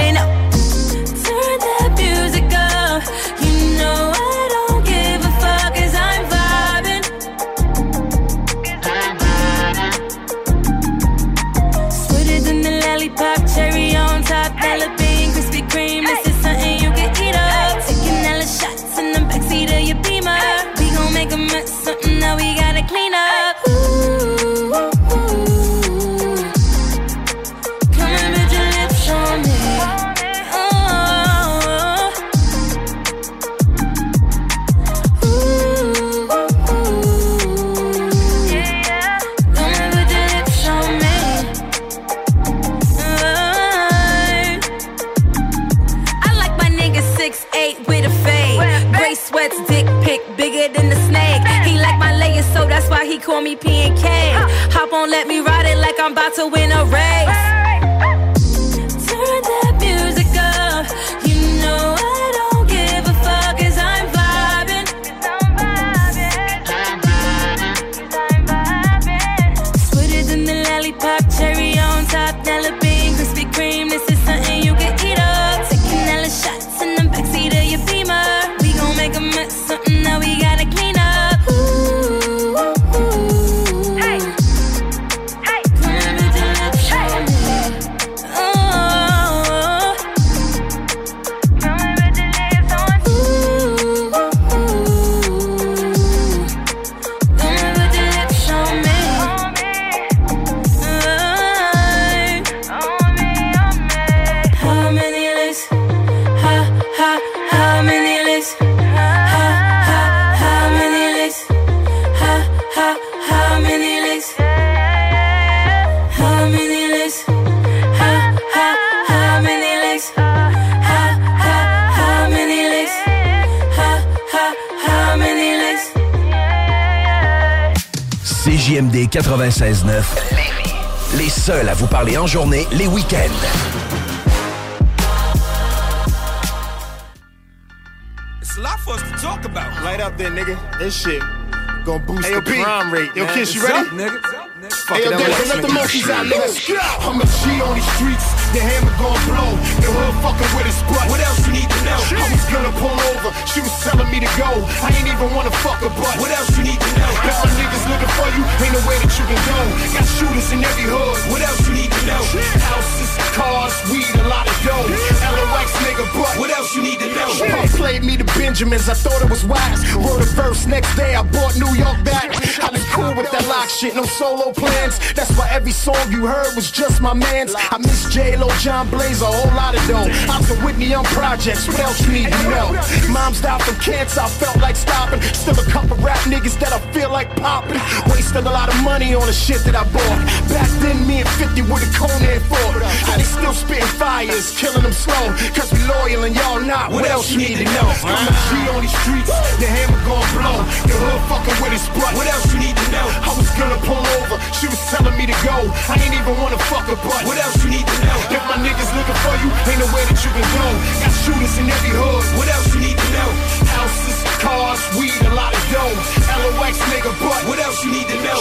the hammer gon' blow. The hood fucking with his butt. What else you need to know? I was gonna pull over, she was telling me to go. I ain't even wanna fuck her butt. What else you need to know? If my niggas looking for you, ain't no way that you can go. Got shooters in every hood. What else you need to know? Houses, cars, weed, a lot of dough. LOX nigga, but what else you need to know? Pop played me the Benjamins, I thought it was wise. Wrote a verse next day, I bought New York back. I was cool with that lock shit, no solo plans. That's why every song you heard was just my man's. I miss J-Lo, John Blaze, a whole lot of dough. Out to Whitney on projects, what else you need to know? Mom's died from cancer, I felt like stopping. Still a couple rap niggas that I feel like popping. Wasted a lot of money on the shit that I bought. Back then, me and 50 were the Conan for. How they still spitting fires, killing them slow. Cause we loyal and y'all not. What else you need to know? I'm a G on these streets, the hammer gon' blow. The hood fucking with his butt. What else you need to know? I was gonna pull over, she was telling me to go. I ain't even wanna fuck her butt. What else you need to know? If my niggas looking for you, ain't no way that you can go. Got shooters in every hood. What else you need to know? Houses, cars, weed, a lot of dough. LOX nigga, but what else you need to know?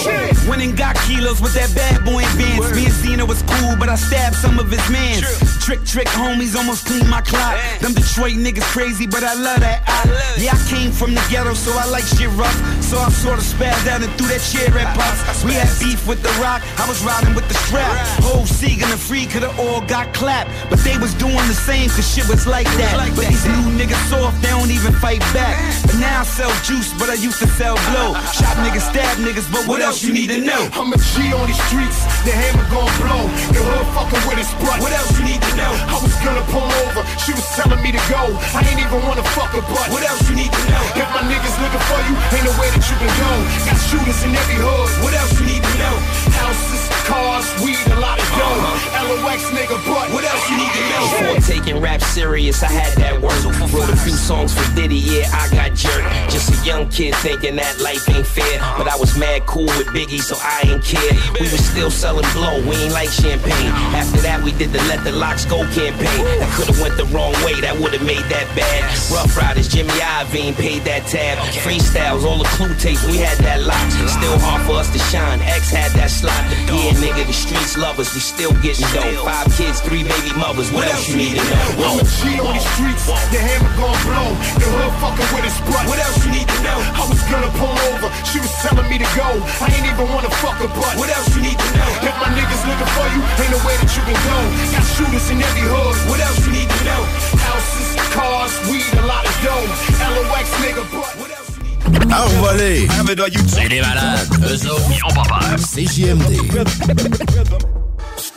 Went and got kilos with that bad boy advance. Me and Zena was cool, but I stabbed some of his mans. Trick, trick, homies almost cleaned my clock. Them Detroit niggas crazy, but I love that. I, love yeah, I came from the ghetto, so I like shit rough. So I sort of spazzed out and threw that chair at Pops. We had beef with the rock, I was riding with the strap. Whole Seagan and Free could've all got clapped. But they was doing the same, cause shit was like that. But these new niggas soft, they don't even fight back. But now I sell juice, but I used to sell blow. Shot niggas, stab niggas, but what else you need to know? I'm a G on these streets, the hammer gon' blow. The hood fucking with his butt. What else you need to know? I was gonna pull over, she was telling me to go. I ain't even wanna fuck her butt. What else you need to know? If my niggas looking for you, ain't no way that you can go. Got shooters in every hood. What else you need to know? Houses, cars, weed, a lot of dough. LOX nigga, but what else you need to know? Before taking rap serious, I had that work. Wrote a few songs for Diddy, yeah, I got jerked. Just a young kid thinking that life ain't fair. But I was mad cool with Biggie, so I ain't care. We was still selling blow, we ain't like champagne. After that, we did the Let the Locks Go campaign. That could've went the wrong way, that would've made that bad. Rough Riders, Jimmy Iovine paid that tab. Freestyles, all the clue tapes, we had that lock. Still hard for us to shine, X had that slot. Yeah, nigga, the streets love us, we still getting dough. Five kids, three baby mothers, what else you need to know? I'm a G on these streets, the hammer gon' blow. The hood fucking with his butt. What else you need to know? I was gonna pull over, she was telling me to go. I ain't even wanna fuck her butt. What else you need to know? If my niggas looking for you, ain't no way that you can go. Got shooters in every hood. What else you need to know? Houses, cars, weed, a lot of dough. LOX nigga, but what? Envolé! C'est des malades. Eux autres, ils ont pas peur. CJMD.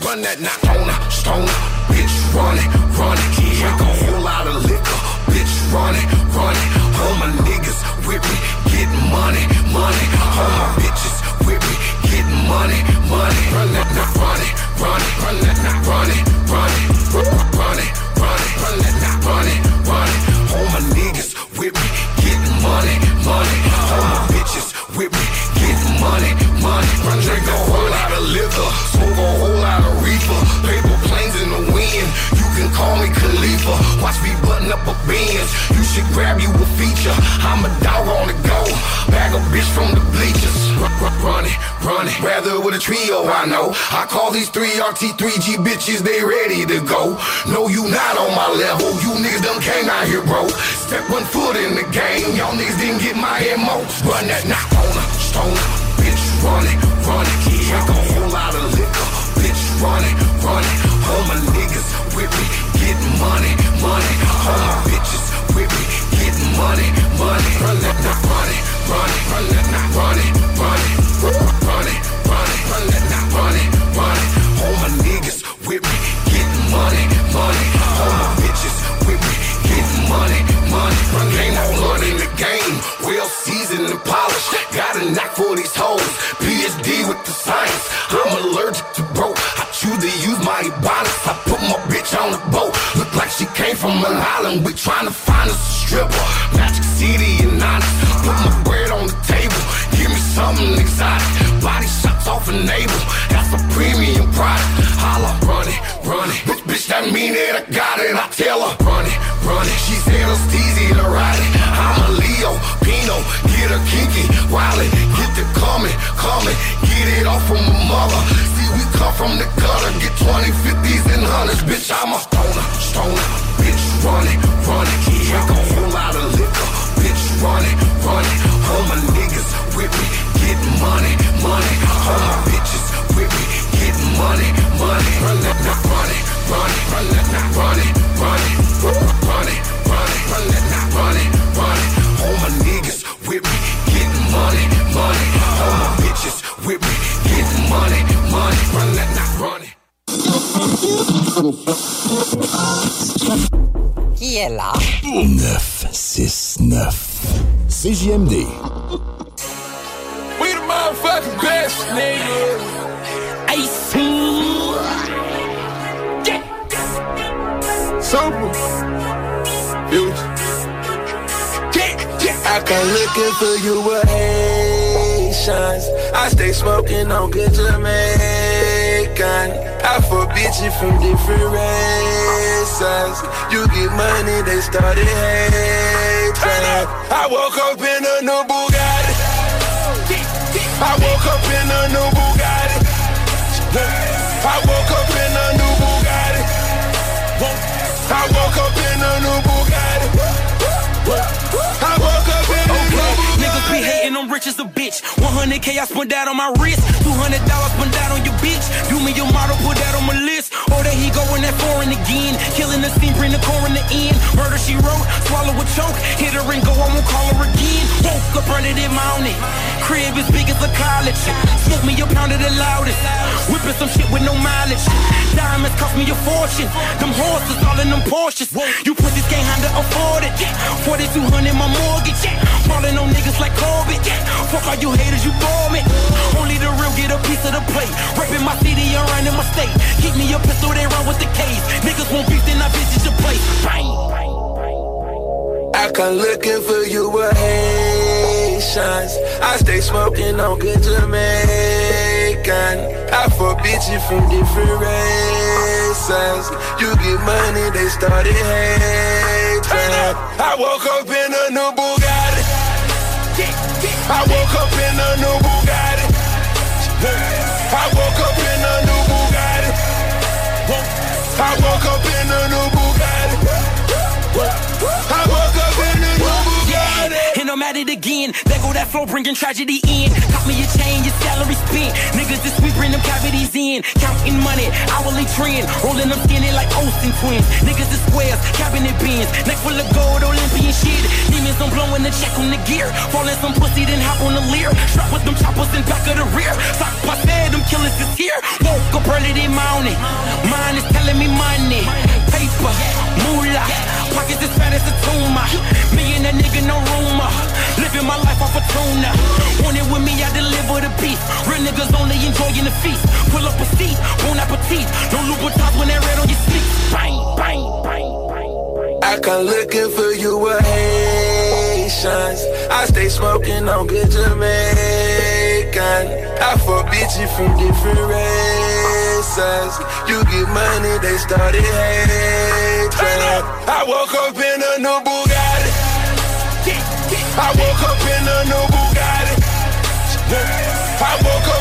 Run that knock on her, stone her, bitch, run it, run it. Drink a whole lot of liquor, bitch, run it, run it. All my niggas with me, getting money, money. All my bitches with me, money, money. Run that knock, run it, run it, run that knock, run it, run it, run it, run it, run that knock, run it, run it. All my niggas with me, getting money, money. All my bitches with me, money, money. I drink a whole lot of liquor, smoke a whole lot of reefer. Paper planes in the wind, you can call me Khalifa. Watch me button up a Benz, you should grab you a feature. I'm a dog on the go, bag a bitch from the bleachers. Run, run, run it, run it. Rather with a trio, I know. I call these three RT3G bitches, they ready to go. No, you not on my level. You niggas done came out here, bro. Step one foot in the game. Y'all niggas didn't get my MO. Run that knock on her, stoner. Bitch, run it, run it. Drink a whole lot of liquor. Bitch, run it, run it. All my niggas with me, getting money, money. All my bitches with me, getting money, money. Run knock, run it, run it, run knock, run it, run it, run it, run it, run knock, run it, run it. All my niggas with me, money, money. All my bitches with me, getting money, money. Run game on blood in the game, well seasoned and polished. Got a knack for these hoes, PhD with the science. I'm allergic to broke. I choose to use my ebonics. I put my bitch on the boat. Look like she came from an island. We trying to find us a stripper. Magic City and Onyx. Put my bread on the table. Give me something exotic. Body shots off a navel. That's a premium product. Holla, run it, run it. Bitch, bitch, that mean that I got it. I tell her, run it, run it. She said easy to ride it. I'm a Leo, Pino, get her kinky, wildin', get the coming, coming, get it off from my mother. See, we come from the gutter, get 20, 50s and hundreds. Bitch, I'm a stoner, stoner. Bitch, run it, run it. Drink a whole lot of liquor. Bitch, run it, run it. All my niggas with me, money, money. All my bitches with me, getting money, money. Run that, knock, run it, run it, run that, run it, run it, run it, run it, run that, run it, run it. All my niggas with me, getting money, money. All my bitches with me, getting money, money. Run that, run it. Qui est là? 969. CJMD. We the motherfucking best, nigga. Ice. Yeah. Super. Future. I come looking for you with Haitians. I stay smoking on good Jamaican. I fuck bitches from different races. You get money, they started hating. I woke up in a new Bugatti. I woke up in a new Bugatti. I woke up in a new Bugatti. I woke up in a new Bugatti. I woke up in a new Bugatti. Niggas be hating, I'm rich as a bitch. 100k I spent that on my wrist. 200 dollars spent that on your bitch. Do me your model, put that on my list. Oh, or that he going that foreign again. Killing the scene, bring the core in the end. Murder she wrote, swallow a choke. Hit her and go, I won't call her again. Woke up running it mounted. Crib as big as a college. Smoke me a pound of the loudest. Whipping some shit with no mileage. Diamonds cost me a fortune. Them horses all in them Porsches. You pussies can't handle afford it. 4200 my mortgage. Falling on niggas like Corbett. Fuck all you haters, you bore me. Only the real get a piece of the plate. Rapping my city and running my state. Keep me a pistol, they run with the case. Niggas won't beef, then I visit your place. Bang. I come looking for you with I stay smoking on good Jamaican. I fuck bitches from different races. You get money, they started hating. I woke up in a new Bugatti. I woke up in a new Bugatti. I woke up in a new Bugatti. I woke it again. There go that flow, bringing tragedy in. Cop me a chain, your salary spent. Niggas this week bring them cavities in. Counting money, hourly trend. Rolling them skinny like Olsen twins. Niggas is squares, cabinet bins. Neck full of gold, Olympian shit. Demons, I'm blowing the check on the gear. Falling some pussy, then hop on the leer. Strap with them choppers in back of the rear. Sock past head, them killers is here. Woke up early this morning. Mine is telling me money. Paper, moolah. Pockets as fat as a tumor. Me and that nigga, no rumor. Living my life off a tuna. Want it with me, I deliver the beef. Real niggas only enjoying the feast. Pull up a seat, bon appetit. No Louboutins when that red on your sleep. Bang, bang, bang. I come looking for you with Haitians. I stay smoking on good Jamaican. I fuck bitches from different races. You get money, they started hating straight. I woke up in a new Bugatti. I woke up in a new Bugatti. I woke up.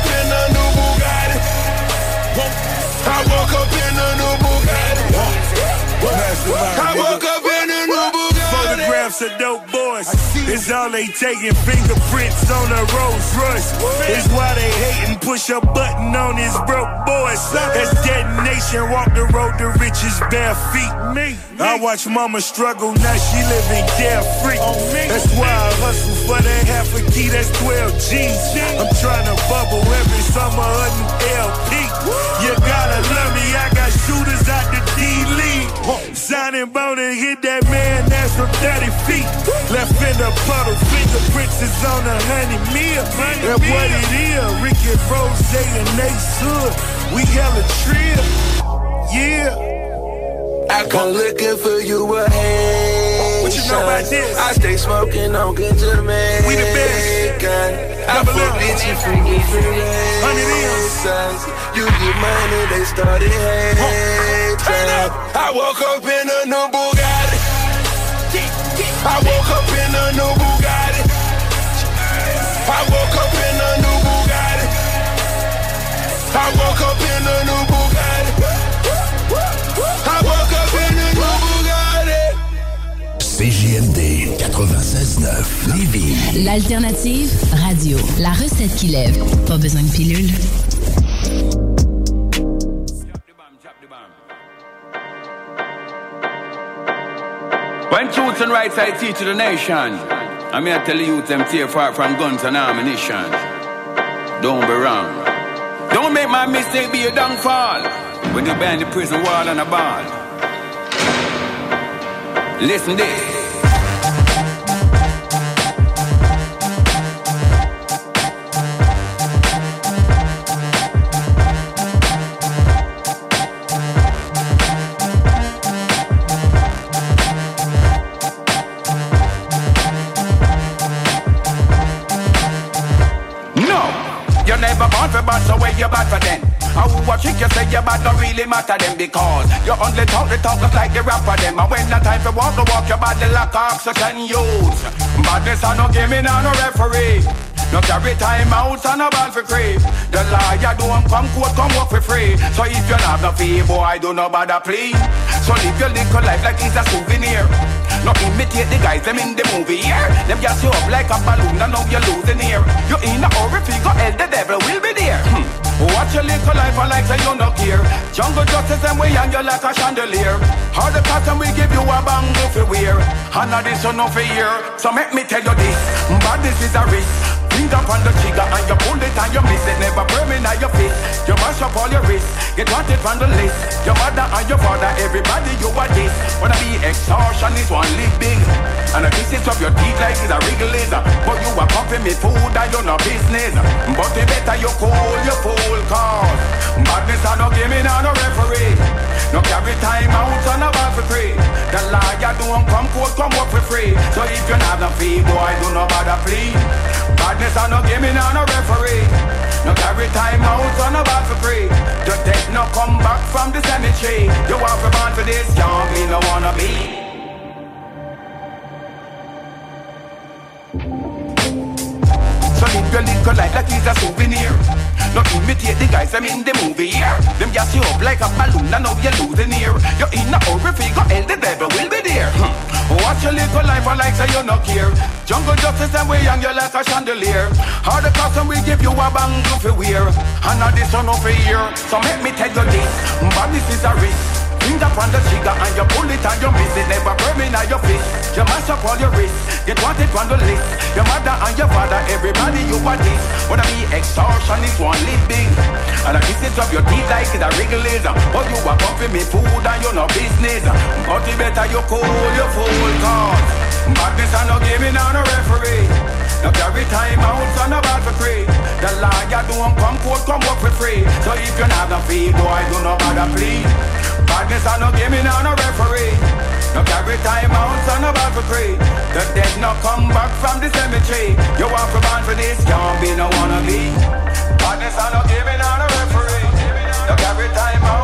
Dope boys. It's all they taking. Fingerprints on a Rolls Royce. It's why they hating. Push a button on his broke boys. That's detonation. Walk the road to riches bare feet. Me. I watch mama struggle. Now she living carefree. That's why I hustle for that half a key. That's 12 G's. I'm trying to bubble every summer a new LP. You gotta love me. I got shooters Signing bone and hit that man. That's from 30 feet. Left in the puddle. Fingerprints is on a honey meal. That's what it is. Ricky Rose and Ace Hood. We hella trip. Yeah. I come looking for you Haitian. What you know about this? I stay smoking on good Jamaican. We the best. I Double fuck up. bitch you freaky Hundred freelance. You get money, they started hating. I woke up in a new Bugatti. I woke up in a new Bugatti. I woke up in a new Bugatti. I woke up CJMD 96.9 Lévis. L'alternative radio. La recette qui lève. Pas besoin de pilule. When truth and rights I teach to the nation, I may tell the youth them tear far from guns and ammunition. Don't be wrong. Don't make my mistake be a downfall when you behind the prison wall and a ball. Listen this. No, you never born for bad, so where you bad for them? I who watch it, you say you bad, don't really matter them because you only talk the talk just like the rap for them. And when the time to walk the walk, your body like oxygen use. Badness I no give me now no referee. No carry time out and a ball for free. The liar don't come court, come work for free. So if you not no fee, boy, do no bother please. So live your little life like it's a souvenir. No imitate the guys, them in the movie here. Them gas you up like a balloon, and now you're losing here. You in a hurry, figure hell, the devil will be there. Hmm. Watch your little life, and like say you no care. Jungle justice, and we hang you like a chandelier. Hard the cotton, we give you a bangle for wear. And this you no fear. So make me tell you this, badness is a risk. Finger on the trigger and you pull it and you miss. It Never burning on your fist You mash up all your wrists. Get wanted from the list. Your mother and your father Everybody you are this. Wanna be extortion is one live big And a kisses of your teeth like it's a wriggle is But you are pumping me food and you're no business. But it better you cool, you fool cause Madness I no give me now no referee. No carry time out on a ball for free. The liar don't come court, come work for free. So if you're not no fee, boy, do no bother please Badness I no give me now no referee. No carry time out on a ball for free. The dead no come back from the cemetery. You want to born for this, can't be no wanna be So live your life like it's a souvenir. No imitate the guys them in the movie here Them gas you up like a balloon and now you're losing here. You're in a hurry figure hell the devil will be there hmm. Watch your little life and like say you no care. Jungle justice and we hang you like a chandelier. Hard the custom we give you a bangle for wear And now this one over here So make me tell you this. Badness is a risk Finger on the trigger and you pull it and you miss it. Never burning on your fist. You mash up all your wrists. Get wanted on the list. Your mother and your father Everybody you are this. Wanna be extortion is one living. And I kiss it up your teeth like it's a wriggle But you are pumping me food and you're no business. But it better you cool, you fool cause Badness I no giving on a referee no carry time out on a ball for free. The liar don't come court, come work for free. So if you're not no fee, boy, do no bother please. Badness I no give me now no referee. No carry time out on a ball for free. The dead no come back from the cemetery. You want for born for this, can't be no wanna be. Badness I no give me now no referee. No carry time out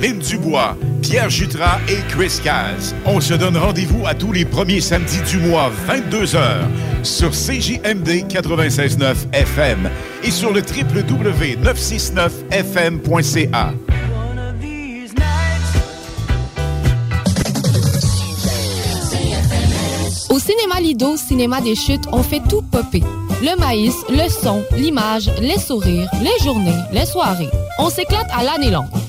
Lynn Dubois, Pierre Jutras et Chris Caz. On se donne rendez-vous à tous les premiers samedis du mois, 22h, sur CJMD 96.9 FM et sur le www.969fm.ca. Au cinéma Lido, cinéma des chutes, on fait tout popper. Le maïs, le son, l'image, les sourires, les journées, les soirées. On s'éclate à l'année longue.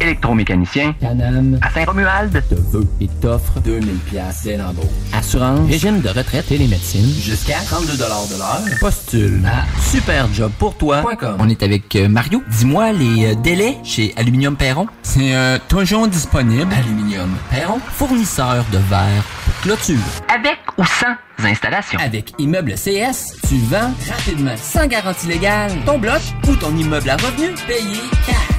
Électromécanicien. Canam. À Saint-Romuald. Te veut et t'offre 2000 pièces dès l'embauche. Assurance. Régime de retraite et les médecines. Jusqu'à 32 de l'heure. Postule à superjobpourtoi.com. On est avec euh, Mario. Dis-moi les euh, délais chez Aluminium Perron. C'est euh, toujours disponible. Aluminium Perron. Fournisseur de verre pour clôture. Avec ou sans installation. Avec Immeuble CS, tu vends rapidement, sans garantie légale, ton bloc ou ton immeuble à revenu payé cash.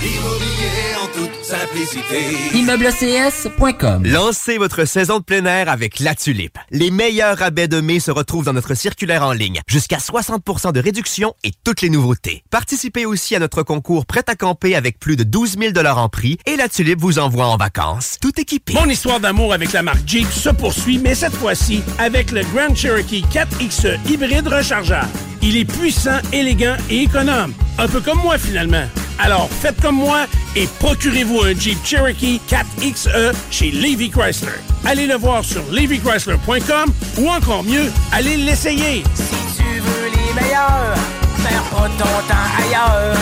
Immobilier en toute simplicité. ImmeubleCS.com Lancez votre saison de plein air avec La Tulipe. Les meilleurs rabais de mai se retrouvent dans notre circulaire en ligne. Jusqu'à 60% de réduction et toutes les nouveautés. Participez aussi à notre concours Prêt à camper avec plus de 12 000 en prix et La Tulipe vous envoie en vacances. Tout équipé. Mon histoire d'amour avec la marque Jeep se poursuit, mais cette fois-ci avec le Grand Cherokee 4XE hybride rechargeable. Il est puissant, élégant et économe. Un peu comme moi finalement. Alors faites comme moi et procurez-vous un Jeep Cherokee 4XE chez Levy Chrysler. Allez le voir sur levychrysler.com ou encore mieux, allez l'essayer. Si tu veux les meilleurs, perds pas ton temps ailleurs.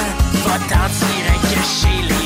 Va t'en tirer que chez Levi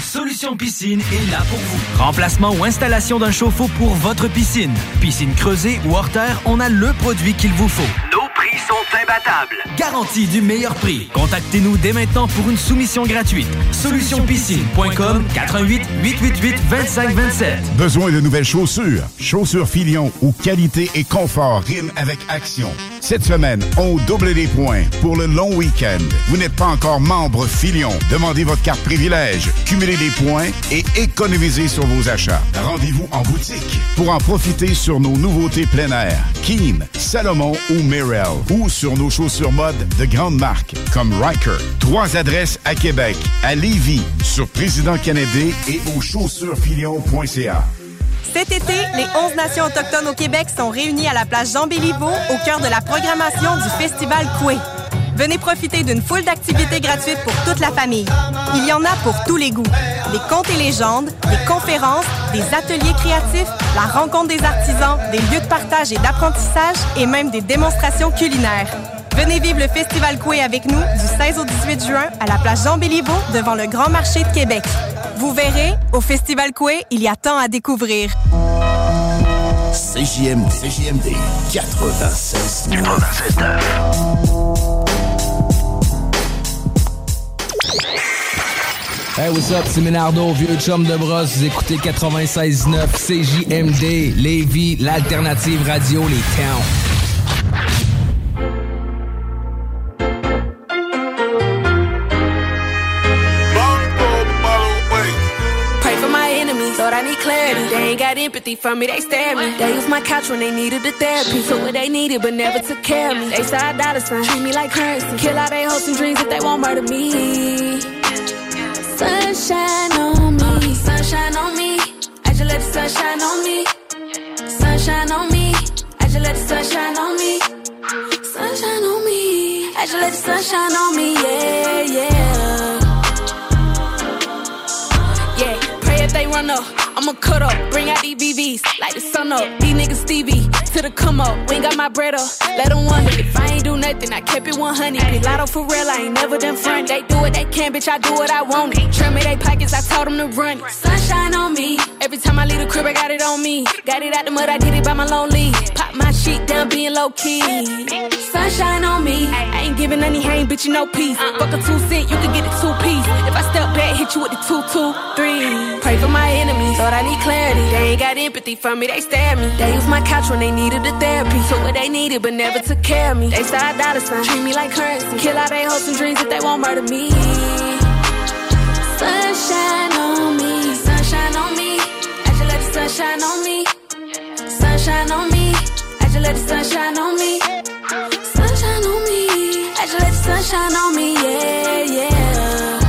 Solution Piscine est là pour vous. Remplacement ou installation d'un chauffe-eau pour votre piscine. Piscine creusée ou hors terre, on a le produit qu'il vous faut. Nos prix sont imbattables. Garantie du meilleur prix. Contactez-nous dès maintenant pour une soumission gratuite. Solutionpiscine.com 88 888 2527. Besoin de nouvelles chaussures? Chaussures Filion où qualité et confort riment avec action. Cette semaine, on double les points pour le long week-end. Vous n'êtes pas encore membre Filion. Demandez votre carte privilège, cumulez les points et économisez sur vos achats. Rendez-vous en boutique pour en profiter sur nos nouveautés plein air. Keen, Salomon ou Mirel. Ou sur nos chaussures mode de grandes marques comme Riker. Trois adresses à Québec, à Lévis, sur Président Kennedy et au chaussuresfilion.ca. Cet été, les 11 nations autochtones au Québec sont réunies à la place Jean Béliveau au cœur de la programmation du Festival Coué. Venez profiter d'une foule d'activités gratuites pour toute la famille. Il y en a pour tous les goûts. Des contes et légendes, des conférences, des ateliers créatifs, la rencontre des artisans, des lieux de partage et d'apprentissage et même des démonstrations culinaires. Venez vivre le Festival Coué avec nous du 16 au 18 juin à la place Jean Béliveau devant le Grand Marché de Québec. Vous verrez, au Festival Coué, il y a tant à découvrir. CJMD, CJMD 96 96 Hey, what's up, c'est Ménardo, vieux chum de brosse. Vous écoutez 96.9 CJMD, Lévis, l'alternative radio, les towns. They ain't got empathy for me, they stare me. They use my couch when they needed the therapy. Took what they needed, but never took care of me. They side dollar sign, treat me like currency. Kill all they hopes and dreams if they won't murder me. Sunshine on me, sunshine on me. I just let the sunshine on me. Sunshine on me. I just let the sunshine on me. Sunshine on me. I just let the sunshine on me. Yeah. Yeah, run up. I'ma cut up, bring out these VVs, like the sun up. These niggas Stevie, to the come up. We ain't got my bread up, let them wonder if I ain't do nothing. I kept it 100. Be lotto for real, I ain't never done front. They do what they can, bitch, I do what I want. Trim me they pockets, I told them to run. Sunshine on me, every time I leave the crib, I got it on me. Got it out the mud, I did it by my lonely. Pop my shit down, being low key. Sunshine on me, I ain't giving any hang, bitch, you no peace. Uh-uh. Fuck a two cent, you can get a two piece. If I step back, hit you with the two, two, three. Pray for my enemies, Lord, I need clarity. They ain't got empathy for me, they stab me. They use my couch when they needed the therapy. Took what they needed, but never took care of me. They side dollar sign, treat me like currency. Kill all they hopes and dreams if they won't murder me. Sunshine let the sunshine on me. Sunshine on me. I just let the sunshine on me. Yeah, yeah.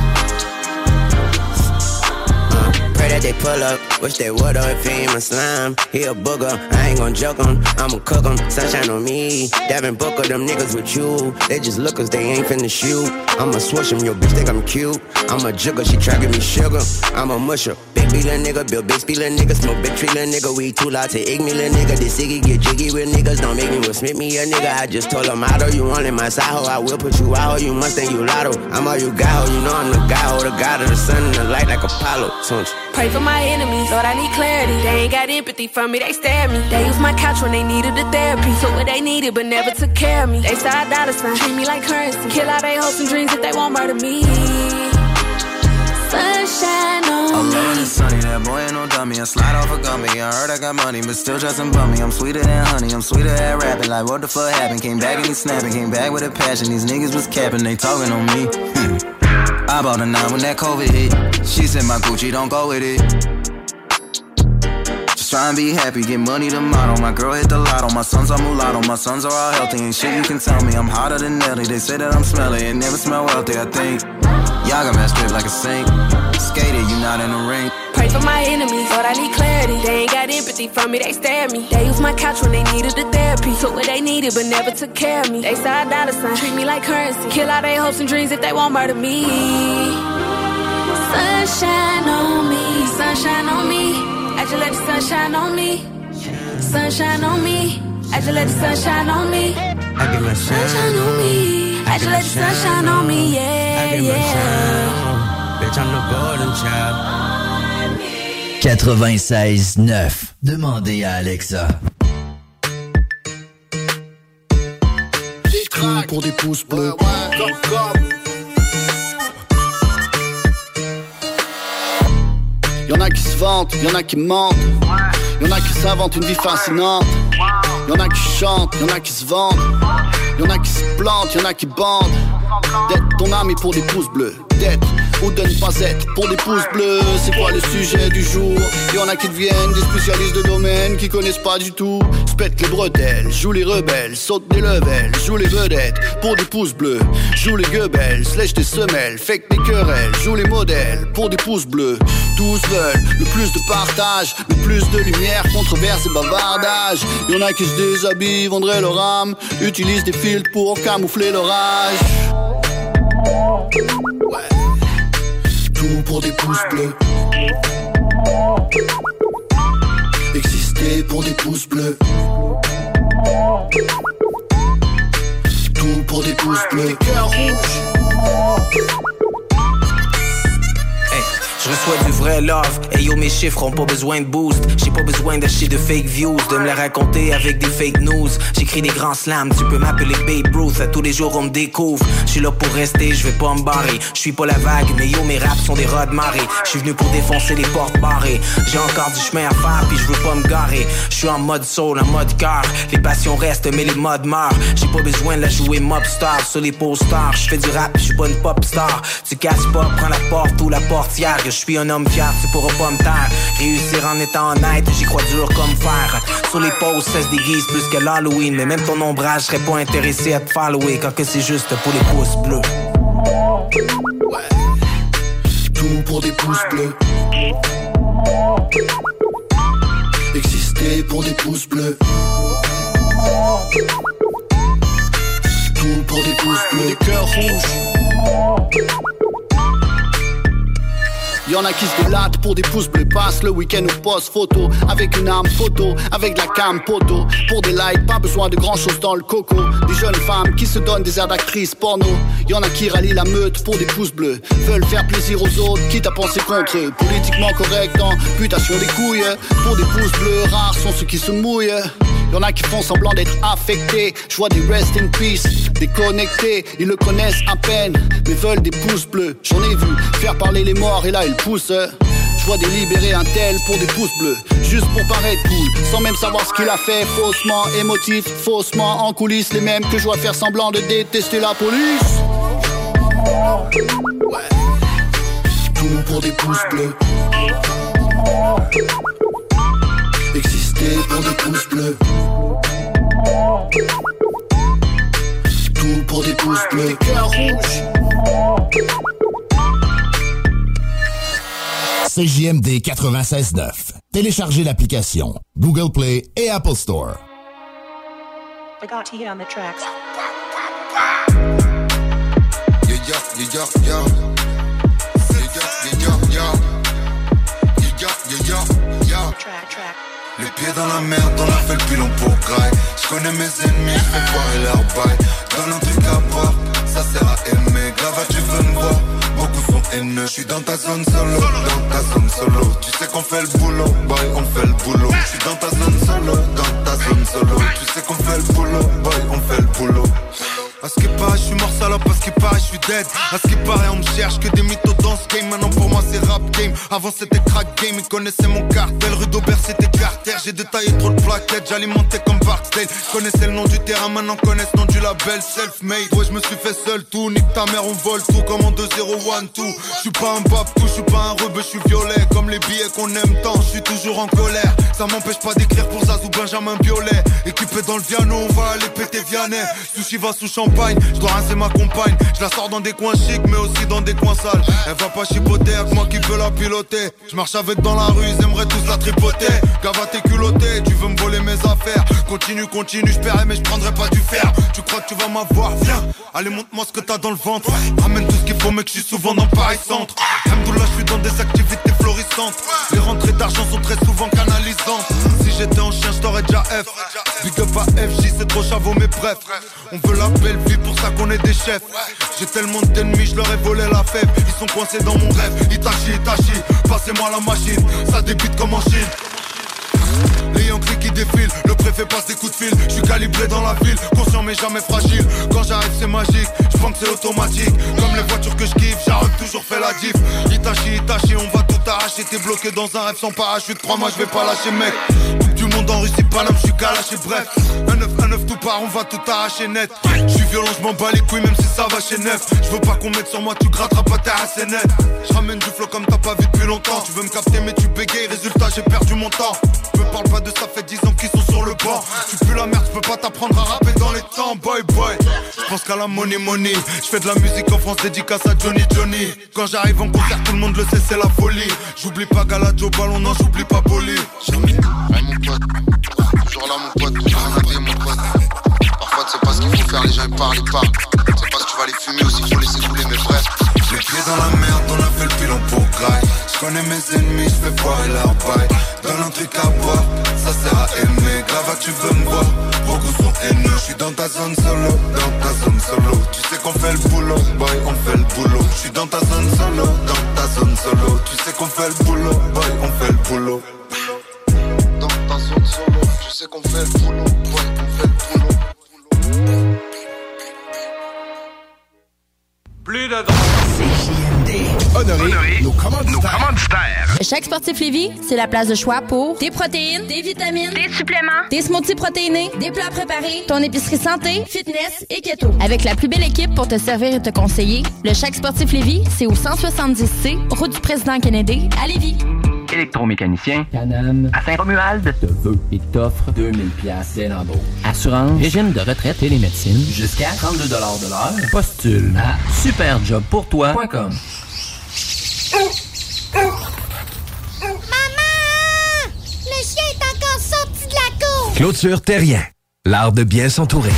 Pray that they pull up. Wish they would if he my slime. He a booger. I ain't gon' joke him. I'ma cook him. Sunshine on me. Devin Booker, them niggas with you. They just lookers, they ain't finna shoot. I'ma switch him. Your bitch think I'm cute. I'm a jugger. She try give me sugar. I'm a musher. Big B little nigga. Bill Big Speed little nigga. Smoke big tree little nigga. We too loud to ignore little nigga. This Iggy get jiggy with niggas. Don't make me with Smith me a nigga. I just told him, Otto, you on in my side hoe. I will put you out. ho. You must think you lotto. I'm all you got. ho. You know I'm the guy. ho. The god of the sun and the light like Apollo. Don't? Pray for my enemies, Lord, I need clarity. They ain't got empathy for me, they stare me. They use my couch when they needed the therapy. Took what they needed, but never took care of me. They side dollar sign, treat me like currency. Kill all they hopes and dreams if they won't murder me. Sunshine on I'm low and sunny, that boy ain't no dummy. I slide off a gummy. I heard I got money, but still some bummy. I'm sweeter than honey, I'm sweeter at rapping. Like, what the fuck happened? Came back and he snapping, came back with a passion. These niggas was capping, they talking on me. I bought a nine when that COVID hit. She said my Gucci don't go with it. Try and be happy, get money tomorrow. My girl hit the lotto, my sons are mulatto, my sons are all healthy. And shit you can tell me, I'm hotter than Nelly. They say that I'm smelly, it never smell wealthy, I think. Y'all got messed up like a sink. Skated, you not in the ring. Pray for my enemies, Lord, I need clarity. They ain't got empathy for me, they stare me. They use my couch when they needed the therapy. Took what they needed, but never took care of me. They side dollar sign, treat me like currency. Kill all their hopes and dreams if they won't murder me. Sunshine on me, sunshine on me. I just let the sunshine on me. Sunshine on me. I just let the sunshine on me. I get my Sunshine on me. I just let the sunshine on me. Yeah, yeah. Bitch, I'm the golden child. 96.9. Demandez à Alexa. Tout pour des pouces bleus. Y'en a qui se vantent, y'en a qui mentent. Y'en a qui s'inventent une vie fascinante. Y'en a qui chantent, y'en a qui se vendent. Y'en a qui se plantent, y'en a qui bandent. D'être ton ami pour des pouces bleus. D'être ou de ne pas pour des pouces bleus. C'est quoi le sujet du jour? Y'en a qui deviennent des spécialistes de domaine qui connaissent pas du tout. Spète les bretelles, joue les rebelles, saute des levels, joue les vedettes pour des pouces bleus. Joue les gueubelles, slèche tes semelles, fake des querelles, joue les modèles pour des pouces bleus. Tous veulent le plus de partage, le plus de lumière, controverse et bavardage. Y'en a qui se déshabillent, vendraient leur âme, utilisent des filtres pour camoufler leur âge. Tout pour des pouces bleus. Exister pour des pouces bleus. Tout pour des pouces bleus. Cœurs. Hey, je reçois du vrai love. Et yo, mes chiffres ont pas besoin de boost. J'ai pas besoin d'acheter de fake views, de me les raconter avec des fake news. J'écris des grands slams, tu peux m'appeler Babe Ruth. À tous les jours, on me découvre. Je suis là pour rester, je vais pas me barrer. Je suis pas la vague, mais yo, mes raps sont des rods marées. Je suis venu pour défoncer les portes barrées. J'ai encore du chemin à faire, puis je veux pas me garer. Je suis en mode soul, en mode cœur. Les passions restent, mais les modes meurent. J'ai pas besoin de la jouer mob star sur les posters. Je fais du rap, je suis pas une pop star. Tu casses pas, prends la porte ou la portière. Je suis un homme fier, tu pourras pas me terre. Réussir en étant honnête, j'y crois dur comme fer. Sur les pauses, ça se déguise plus que l'Halloween. Mais même ton ombrage serait pas intéressé à te follower quand que c'est juste pour les pouces bleus. Tout pour des pouces bleus. Exister pour des pouces bleus. Tout pour des pouces bleus. Des cœurs rouges. Y'en a qui se délatent pour des pouces bleus. Passe le week-end au poste photo. Avec une arme photo, avec la cam poteau Pour des likes, pas besoin de grand chose dans le coco. Des jeunes femmes qui se donnent des airs d'actrices porno. Y'en a qui rallient la meute pour des pouces bleus. Veulent faire plaisir aux autres, quitte à penser contre eux. Politiquement correct en putation des couilles. Pour des pouces bleus, rares sont ceux qui se mouillent Y'en a qui font semblant d'être affectés. Je vois des rest in peace, déconnectés. Ils le connaissent à peine, mais veulent des pouces bleus. J'en ai vu faire parler les morts et là ils poussent. Je vois des libérés un tel pour des pouces bleus, juste pour paraître cool, sans même savoir ce qu'il a fait, faussement émotif, faussement en coulisses, les mêmes que je vois faire semblant de détester la police. Tout pour des pouces bleus. Pour des pouces bleus. Tout pour des pouces bleus. Des cœurs rouges. CJMD 96.9. Téléchargez l'application Google Play et Apple Store. I got to on the tracks. Yeah, yeah, yeah, yeah, yeah. Yeah, yeah, yeah, yeah. Yeah, yeah, yeah, yeah. Track, track. Les pieds dans la merde, on a fait le pilon pour graille. Je connais mes ennemis, je fais foirer leur bail. Donne un truc à boire, ça sert à aimer. Grave, tu veux me voir, beaucoup sont haineux. Je suis dans ta zone solo, dans ta zone solo. Tu sais qu'on fait le boulot, boy, on fait le boulot. Je suis dans ta zone solo, dans ta zone solo. Tu sais qu'on fait le boulot, boy, on fait le boulot. À ce qui paraît, je suis mort salope, à ce qui paraît, je suis dead. À ce qui paraît, on me cherche que des mythos dans ce game. Maintenant pour moi, c'est rap game. Avant, c'était crack game. Ils connaissaient mon cartel. Rue d'Aubert, c'était J'ai détaillé trop de plaquettes. J'alimentais comme Barksdale. Connaissais le nom du terrain, maintenant connaissent le nom du label. Self-made. Ouais, je me suis fait seul tout. Nique ta mère, on vole tout. Comme en 2-0-1-2. Je suis pas un babtou, je suis pas un rebeu, je suis violet. Comme les billets qu'on aime tant, je suis toujours en colère. Ça m'empêche pas d'écrire pour Zazou Benjamin Violet. Équipé dans le piano, on va aller péter Vianney. Sushi va sous champagne. Je dois rincer ma compagne. Je la sors dans des coins chics, mais aussi dans des coins sales. Elle va pas chipoter avec moi qui veux la piloter. Je marche avec dans la rue, ils aimeraient tous la tripoter. Gava t'es tu veux me voler mes affaires. Continue, continue, je paierai, mais je prendrai pas du fer. Tu crois que tu vas m'avoir? Viens, allez, montre-moi ce que t'as dans le ventre. Ramène tout ce qu'il faut, mec, je suis souvent dans Paris Centre. Alhamdoulilah, je suis dans des activités florissantes. Les rentrées d'argent sont très souvent canalisantes. Si j'étais en chien, je t'aurais déjà F. Big up à FJ, c'est trop chavot, mais bref. On veut la belle vie, pour ça qu'on est des chefs. J'ai tellement d'ennemis, je leur ai volé la fève. Ils sont coincés dans mon rêve. Itachi, Itachi, passez-moi la machine. Ça débite comme en Chine. Les Yankees qui défilent, le préfet passe des coups de fil. Je suis calibré dans la ville, conscient mais jamais fragile. Quand j'arrive, c'est magique, je pense que c'est automatique. Comme les voitures que je kiffe, j'arrive toujours fait la diff. Itachi, Itachi, on va tout arracher. T'es bloqué dans un rêve sans parachute. Crois-moi, je vais pas lâcher, mec. Je suis calaché, bref. Un 9, un 9, tout part, on va tout arracher net. Je suis violent, je m'en bats les couilles, même si ça va chez neuf. Je veux pas qu'on mette sur moi, tu gratteras pas ta net. Je ramène du flow comme t'as pas vu depuis longtemps. Tu veux me capter, mais tu bégayes, résultat, j'ai perdu mon temps. Me parle pas de ça, fait 10 ans qu'ils sont sur le banc. Tu pues la merde, je peux pas t'apprendre à rapper dans les temps, boy boy. Je pense qu'à la money money. Je fais de la musique en France, dédicace à Johnny Johnny. Quand j'arrive en concert, tout le monde le sait, c'est la folie. J'oublie pas Gala Joe Ballon, non, j'oublie pas Bolly. Toujours là, mon pote. Toujours à mon pote. Parfois, tu sais pas ce qu'il faut faire, les gens ils parlent, ils parlent. Tu sais pas si tu vas les fumer ou s'il faut laisser couler, mais bref. Les pieds dans la merde, on a fait le pilon pour graille. Je connais mes ennemis, je fais foirer leur paille. Donne un truc à boire, ça sert à aimer. Grave, tu veux me voir, beaucoup sont haineux. Je suis dans ta zone solo, dans ta zone solo. Tu sais qu'on fait le boulot, boy, on fait le boulot. Je suis dans ta zone solo, dans ta zone solo. Tu sais qu'on fait le boulot, boy, on fait le boulot. Solo, tu sais qu'on fait le boulot, on fait le boulot. Plus de Honoré, nos commanditaires. Chaque sportif Lévis, c'est la place de choix pour des protéines, des vitamines, des suppléments, des smoothies protéinés, des plats préparés, ton épicerie santé, fitness et keto. Avec la plus belle équipe pour te servir et te conseiller, le Chaque sportif Lévis, c'est au 170C, route du président Kennedy, à Lévis. Électromécanicien, Canam, à Saint-Romuald, te veut et t'offre 2000 pièces dès l'embauche. Assurance, régime de retraite et les médecines, jusqu'à 32 de l'heure. Postule à superjobpourtoi.com. Le chien est encore sorti de la cour! Clôture Terrien, l'art de bien s'entourer.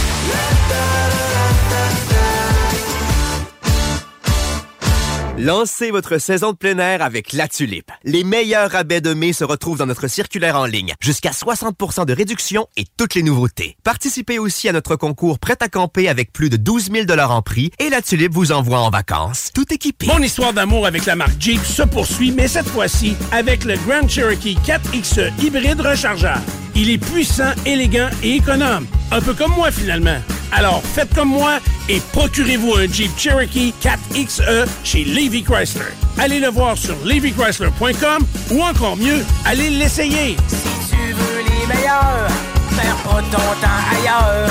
Lancez votre saison de plein air avec La Tulipe. Les meilleurs rabais de mai se retrouvent dans notre circulaire en ligne. Jusqu'à 60% de réduction et toutes les nouveautés. Participez aussi à notre concours Prêt à camper avec plus de 12 000 en prix et La Tulipe vous envoie en vacances, tout équipé. Mon histoire d'amour avec la marque Jeep se poursuit, mais cette fois-ci avec le Grand Cherokee 4XE hybride rechargeable. Il est puissant, élégant et économe. Un peu comme moi finalement. Alors faites comme moi et procurez-vous un Jeep Cherokee 4XE chez Levy Chrysler. Allez le voir sur levychrysler.com ou encore mieux, allez l'essayer. Si tu veux les meilleurs, pas ailleurs.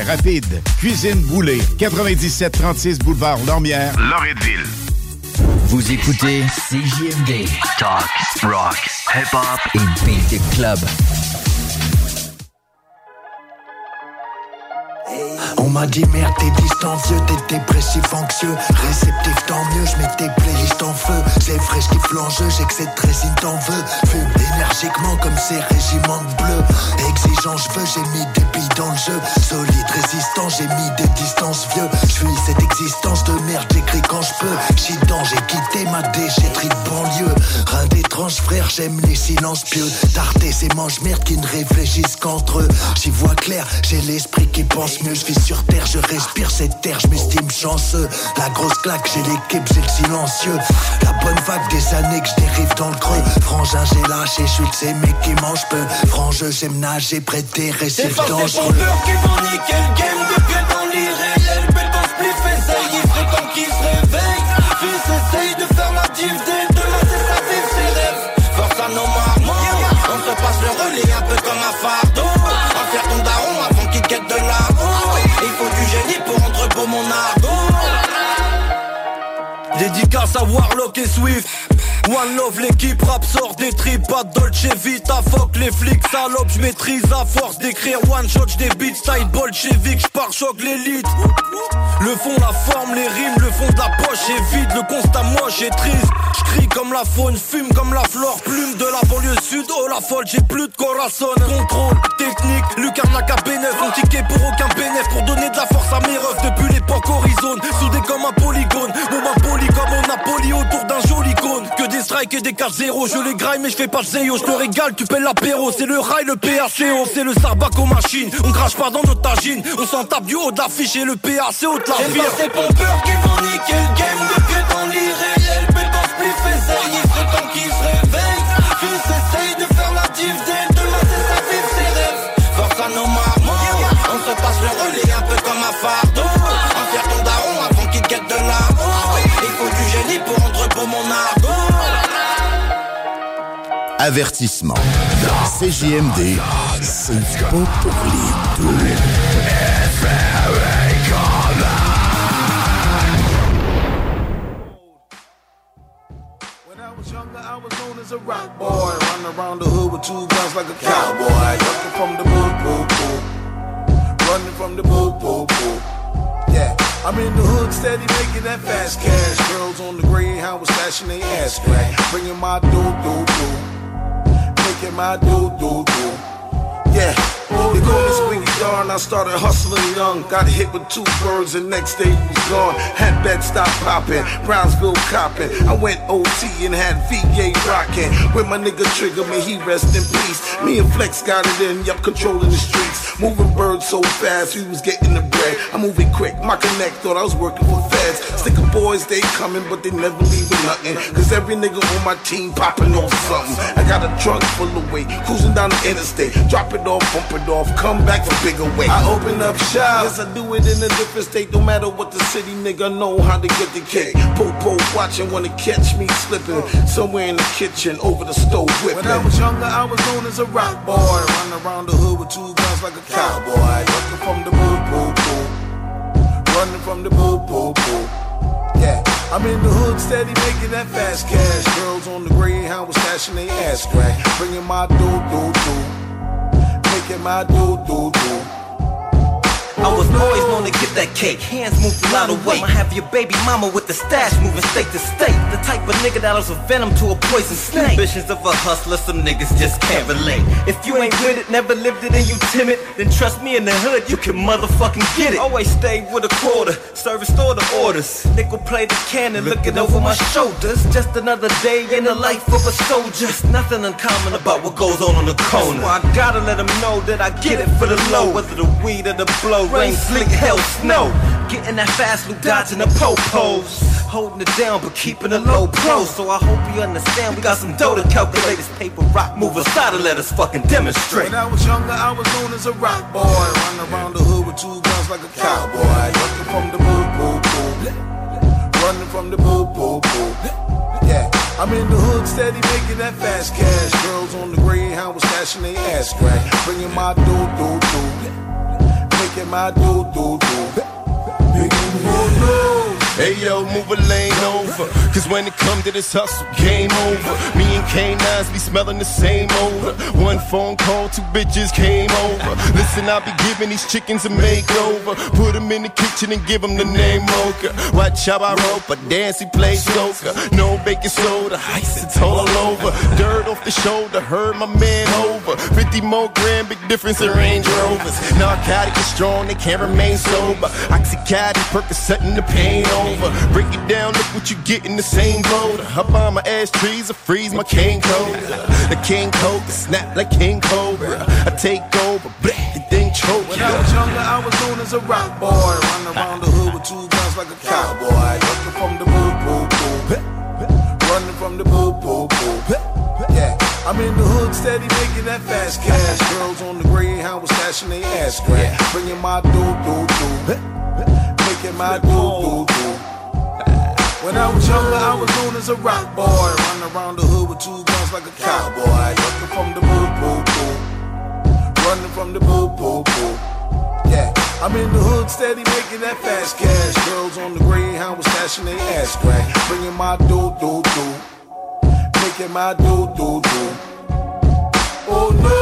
rapide. Cuisine Boulée, 9736 boulevard Lormière, Loretteville. Vous écoutez CJMD. Talk, rock, hip-hop et beat club. On m'a dit merde t'es distant vieux, t'es dépressif anxieux. Réceptif tant mieux, je mets tes playlists en feu. C'est fraîche qui flange, j'ai que cette résine t'en veux. Fume énergiquement comme ces régiments de bleu Exigeant je veux, j'ai mis des billes dans le jeu. Solide, résistant, j'ai mis des distances vieux. Je suis cette existence de merde, j'écris quand je peux. Dedans, j'ai quitté ma déchetterie de banlieue. Rien d'étrange frère, j'aime les silences pieux. Tarter ces manches merde qui ne réfléchissent qu'entre eux. J'y vois clair, j'ai l'esprit qui pense Je vis sur terre, je respire cette terre, je m'estime chanceux. La grosse claque, j'ai l'équipe, j'ai le silencieux. La bonne vague des années que je dérive dans le creux. Frangin, j'ai lâché, je suis de ces mecs qui mangent peu. Frange, j'aime nager des pas ces dangereux. pompeurs qui vont niquer le game depuis dans l'irréel Dédicace à Warlock et Swift One Love, l'équipe rap sort des tripes, pas Dolce Vita, fuck les flics, salope, j'maîtrise à force d'écrire one shot, j'dis beats style bolchevique, j'pars choc l'élite. Le fond, la forme, les rimes, le fond de la poche est vide, le constat moche et triste. J'crie comme la faune, fume comme la flore, plume de la banlieue sud, oh la folle, j'ai plus de corazon. Contrôle, technique, Lucarnac à B9, on ticket pour aucun bénéf, pour donner de la force à mes refs depuis l'époque horizon, soudé comme un polygone, bon ma poli comme on Napoli autour d'un joli cône. Des strikes et des 4-0, je les graille mais je fais pas le zéo, je te régale, tu paies l'apéro, c'est le rail, le PACO, c'est le sarbac aux machines, on crache pas dans notre tagine, on s'en tape du haut de l'affiche et le haut de la C'est ville. pas ces pompeurs qui vont niquer le game depuis dans l'irréel Avertissement. CJMD, c'est pas pour les a rock boy, running around the hood with two guns like a cowboy, ducking from the boo boo boo, running from the boo boo boo. Yeah, I'm in the hood, steady making that fast cash. Girls on the Greyhound was stashing they ass crack, bringing my doo doo doo, making my doo doo doo. Yeah, They call me Squeaky Darn, I started hustling young. Got hit with two birds, and next day he was gone. Had bed stop popping, Brownsville copping. I went OT and had VA rocking. With my nigga Trigger, may he rest in peace. Me and Flex got it in, yup, controlling the streets. Moving birds so fast, we was getting the bread. I'm moving quick, my connect thought I was working for feds. Sticker boys, they coming, but they never leaving nothing. Cause every nigga on my team popping off something. I got a trunk full of weight, cruising down the interstate. Drop it off, bump it off, come back for bigger weight. I open up shop, yes, I do it in a different state. No matter what the city nigga know how to get the cake. Popo watching, wanna catch me slipping. Somewhere in the kitchen, over the stove whipping. When I was younger, I was known as a rock boy. Running around the hood with two guns like a cowboy. Running from the boo boo boo. Running from the boo boo boo. Yeah, I'm in the hood, steady making that fast cash. Girls on the Greyhound was stashing they ass crack. Bringing my doo doo doo. Making my doo doo doo. I was always known to get that cake. Hands move a lot of weight. I'ma have your baby mama with the stash moving state to state. The type of nigga that was a venom to a poison snake. Ambitions of a hustler, some niggas just can't relate. If you ain't with it, never lived it, and you timid, then trust me in the hood, you can motherfucking get it. Always stay with a quarter, service store the orders. Nickel play the cannon, looking over my shoulders. Just another day in the life of a soldier. There's nothing uncommon about what goes on on the corner. So I gotta let them know that I get it for the low, whether the weed or the blow rain, sleet, hell, snow. Getting that fast loot, dodging the po-pos. Holding it down, but keeping a low pro. So I hope you understand. We got some dough to calculate this paper rock. Move aside and let us fucking demonstrate. When I was younger, I was known as a rock boy. Running around the hood with two guns like a cowboy. Running from the boo boo boo. Running from the boo boo boo. Yeah, I'm in the hood, steady making that fast cash. Girls on the Greyhound was stashing they ass crack. Bringing my doo doo doo making my do do do. Making do do. Hey yo, move a lane over. Cause when it come to this hustle, game over. Me and K9s be smelling the same odor. One phone call, two bitches came over. Listen, I'll be giving these chickens a makeover. Put them in the kitchen and give them the name Mocha. Watch how I rope a dance, he play soca. No baking soda, ice it's all over. Dirt off the shoulder, heard my man over. 50 more grand, big difference in Range Rovers. Narcotic is strong, they can't remain sober. Oxycontin, Percocet, and the pain over. Break it down, look what you get in the same boulder. I buy my ash trees, I freeze my cane cold. The king cobra snap like King Cobra. I take over, bleh, the thing choke When I was younger, I was known as a rock boy. Running around the hood with two guns like a cowboy. Looking from the boo boo boo. Running from the boo boo boo. Yeah, I'm in the hood, steady making that fast cash. Girls on the Greyhound was stashing they ass crack. Bringing my doo doo doo. Making my doo doo doo. When I was younger, I was known as a rock boy. Running around the hood with two guns like a cowboy. Looking from the boo boo boo. Running from the boo boo boo. Yeah, I'm in the hood, steady making that fast cash. Girls on the Greyhound was stashing they ass crack. Bringing my doo doo doo. Making my doo doo doo. Oh no.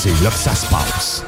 C'est là que ça.